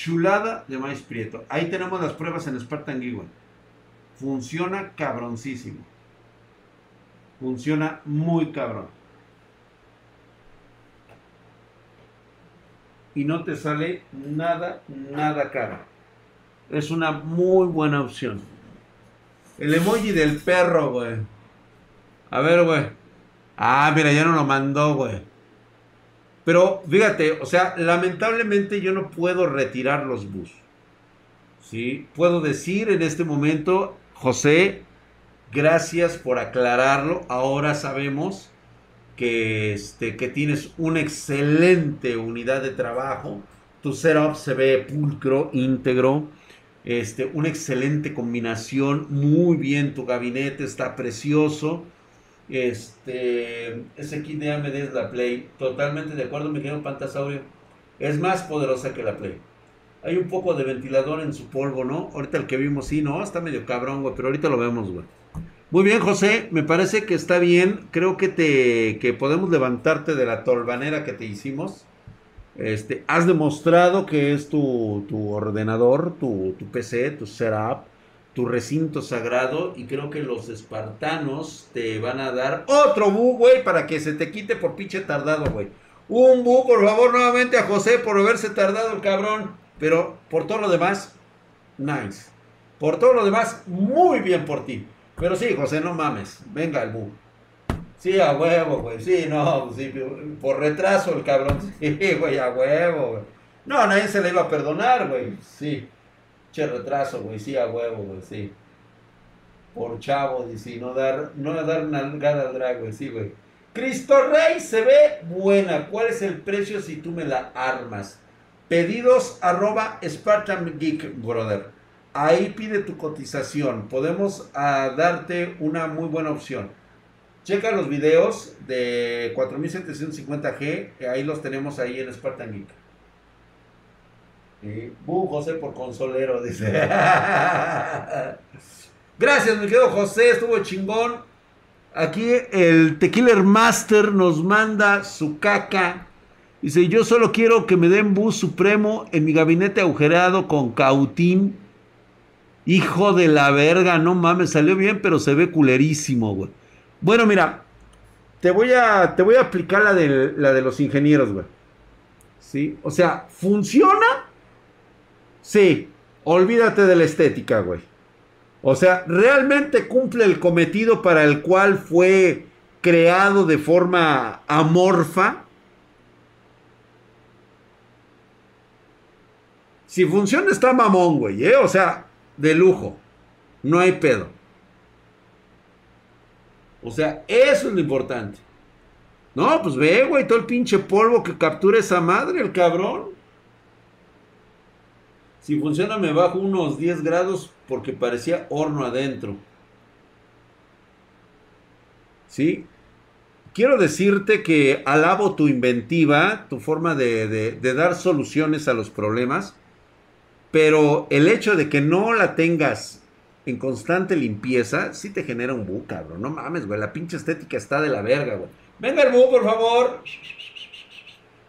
Chulada de maíz prieto. Ahí tenemos las pruebas en Spartan güey. Funciona cabroncísimo. Funciona muy cabrón. y no te sale nada, nada caro. Es una muy buena opción. El emoji del perro, güey. A ver, güey. Ah, mira, ya no lo mandó, güey. Pero fíjate, o sea, lamentablemente yo no puedo retirar los bus. ¿Sí? Puedo decir en este momento, José, gracias por aclararlo. Ahora sabemos que, este, que tienes una excelente unidad de trabajo. Tu setup se ve pulcro, íntegro. Este, una excelente combinación, muy bien tu gabinete, está precioso. Este, ese kit es la Play, totalmente de acuerdo, mi querido Pantasaurio. Es más poderosa que la Play. Hay un poco de ventilador en su polvo, ¿no? Ahorita el que vimos, sí, no, está medio cabrón, güey, pero ahorita lo vemos, güey. Muy bien, José, me parece que está bien. Creo que te que podemos levantarte de la tolvanera que te hicimos. Este, has demostrado que es tu, tu ordenador, tu, tu, PC, tu setup, tu recinto sagrado. Y creo que los espartanos te van a dar otro bu, güey, para que se te quite por pinche tardado, güey. Un bu, por favor, nuevamente a José por haberse tardado el cabrón. Pero por todo lo demás, nice. Por todo lo demás, muy bien por ti. Pero sí, José, no mames. Venga el bu. Sí, a huevo, güey. Sí, no, por retraso el cabrón. Sí, güey, a huevo, güey. No, nadie se le iba a perdonar, güey. Sí. Che retraso, güey. Sí, a huevo, güey. Sí. Por chavo, dice, no dar, no dar nalgada al drag, güey. Sí, güey. Cristo Rey se ve buena. ¿Cuál es el precio si tú me la armas? Pedidos arroba Spartan Geek, brother. Ahí pide tu cotización. Podemos ah, darte una muy buena opción. Checa los videos de 4750G. Ahí los tenemos ahí en Spartan Geek. Y, José por consolero, dice. Gracias, mi querido José. Estuvo chingón. Aquí el Tequiller Master nos manda su caca. Dice, yo solo quiero que me den bus supremo en mi gabinete agujereado con cautín Hijo de la verga, no mames, salió bien, pero se ve culerísimo, güey. Bueno, mira, te voy a, te voy a aplicar la de, la de los ingenieros, güey. ¿Sí? O sea, ¿funciona? Sí, olvídate de la estética, güey. O sea, ¿realmente cumple el cometido para el cual fue creado de forma amorfa? Si funciona está mamón, güey, ¿eh? O sea, de lujo. No hay pedo. O sea, eso es lo importante. No, pues ve, güey, todo el pinche polvo que captura esa madre, el cabrón. Si funciona me bajo unos 10 grados porque parecía horno adentro. ¿Sí? Quiero decirte que alabo tu inventiva, tu forma de, dar soluciones a los problemas. Pero el hecho de que no la tengas en constante limpieza, sí te genera un bu, cabrón. No mames, güey. La pinche estética está de la verga, güey. Venga el bu, por favor.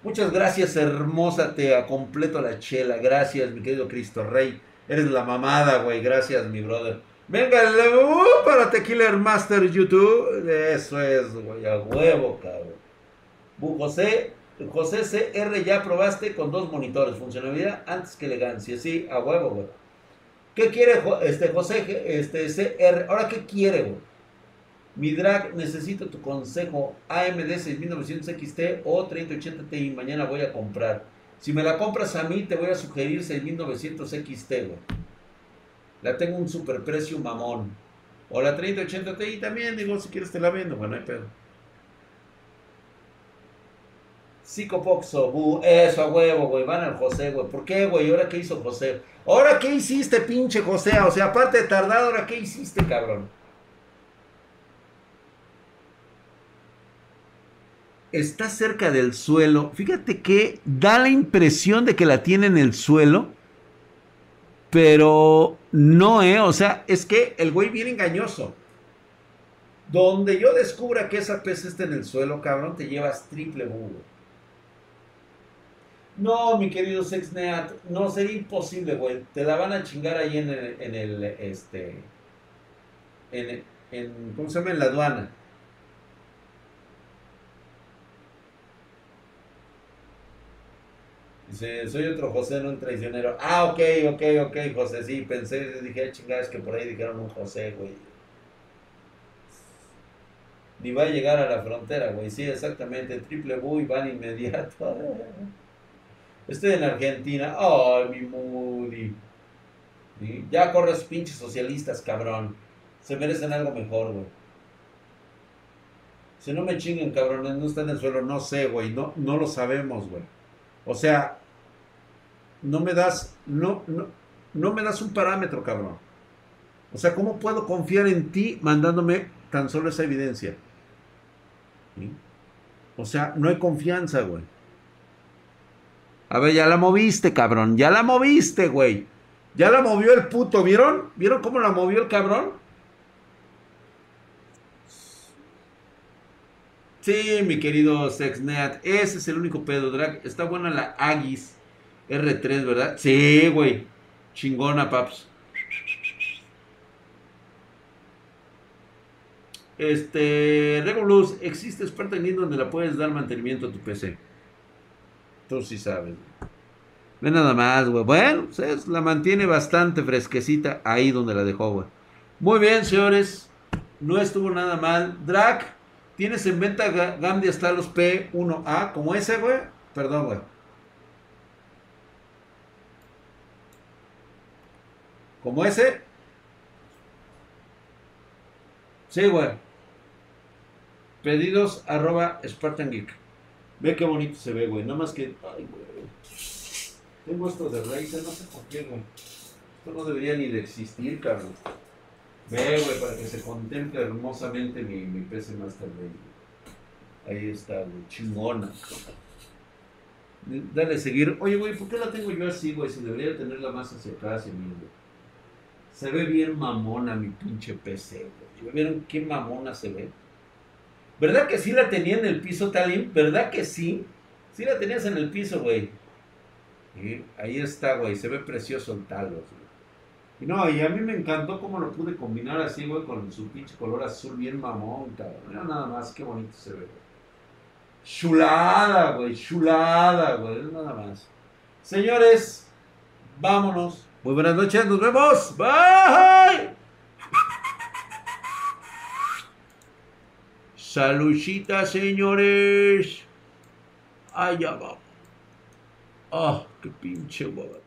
Muchas gracias, hermosa. Te completo la chela. Gracias, mi querido Cristo Rey. Eres la mamada, güey. Gracias, mi brother. Venga bu para Tequila Master YouTube. Eso es, güey. A huevo, cabrón. José, José CR ya probaste con dos monitores. Funcionalidad antes que elegancia. Sí, a huevo, güey. ¿Qué quiere este, José este, CR? Ahora, ¿qué quiere, güey? Mi drag, necesito tu consejo. AMD 6900 XT o 3080 Ti. Mañana voy a comprar. Si me la compras a mí, te voy a sugerir 6900 XT, güey. La tengo un super precio mamón. O la 3080 Ti también, digo, si quieres te la vendo. Bueno, hay pedo. Psicopoxo, eso a huevo, güey, van al José, güey. ¿Por qué, güey? ¿Ahora qué hizo José? ¿Ahora qué hiciste, pinche José? O sea, aparte de tardado, ¿ahora qué hiciste, cabrón? Está cerca del suelo. Fíjate que da la impresión de que la tiene en el suelo. Pero no, ¿eh? O sea, es que el güey viene engañoso. Donde yo descubra que esa pesa está en el suelo, cabrón, te llevas triple bugo. No, mi querido Sexneat, no sería imposible, güey. Te la van a chingar ahí en el, en el este, en, en, ¿cómo se llama? En la aduana. Dice, soy otro José, no un traicionero. Ah, ok, ok, ok, José, sí, pensé, dije, chingadas que por ahí dijeron un José, güey. Ni va a llegar a la frontera, güey. Sí, exactamente, triple bu y van inmediato. Estoy en Argentina. Ay, mi Moody. Ya corres pinches socialistas, cabrón. Se merecen algo mejor, güey. Si no me chinguen, cabrones, no está en el suelo, no sé, güey. No, no lo sabemos, güey. O sea, no me das. No, no. no me das un parámetro, cabrón. O sea, ¿cómo puedo confiar en ti mandándome tan solo esa evidencia? O sea, no hay confianza, güey. A ver, ya la moviste, cabrón. Ya la moviste, güey. Ya la movió el puto, ¿vieron? ¿Vieron cómo la movió el cabrón? Sí, mi querido Sexneat. Ese es el único pedo, Drag. Está buena la Agis R3, ¿verdad? Sí, güey. Chingona, paps. Este, Regulus, existe Spartan donde la puedes dar mantenimiento a tu PC. Tú sí sabes. Ve nada más, güey. Bueno, pues la mantiene bastante fresquecita ahí donde la dejó, güey. Muy bien, señores. No estuvo nada mal. Drac, tienes en venta Gambia hasta los P1A como ese, güey. Perdón, güey. Como ese. Sí, güey. Pedidos arroba Spartan Geek. Ve qué bonito se ve, güey. Nada más que. Ay, güey. Tengo esto de Razer, no sé por qué, güey. Esto no debería ni de existir, cabrón. Ve, güey, para que se contemple hermosamente mi, mi PC Master Race. Ahí está, güey. Chingona. Dale seguir. Oye, güey, ¿por qué la tengo yo así, güey? Si debería tenerla más hacia acá. Se ve bien mamona mi pinche PC, güey. ¿Vieron qué mamona se ve? ¿Verdad que sí la tenía en el piso, Talim? ¿Verdad que sí? Sí la tenías en el piso, güey. ahí está, güey. Se ve precioso el talos. Y no, y a mí me encantó cómo lo pude combinar así, güey, con su pinche color azul bien mamón, cabrón. Mira nada más, qué bonito se ve, güey. Chulada, güey, chulada, güey. Nada más. Señores, vámonos. Muy buenas noches, nos vemos. Bye. Saludcita, señores. Allá vamos. Ah, qué pinche huevata.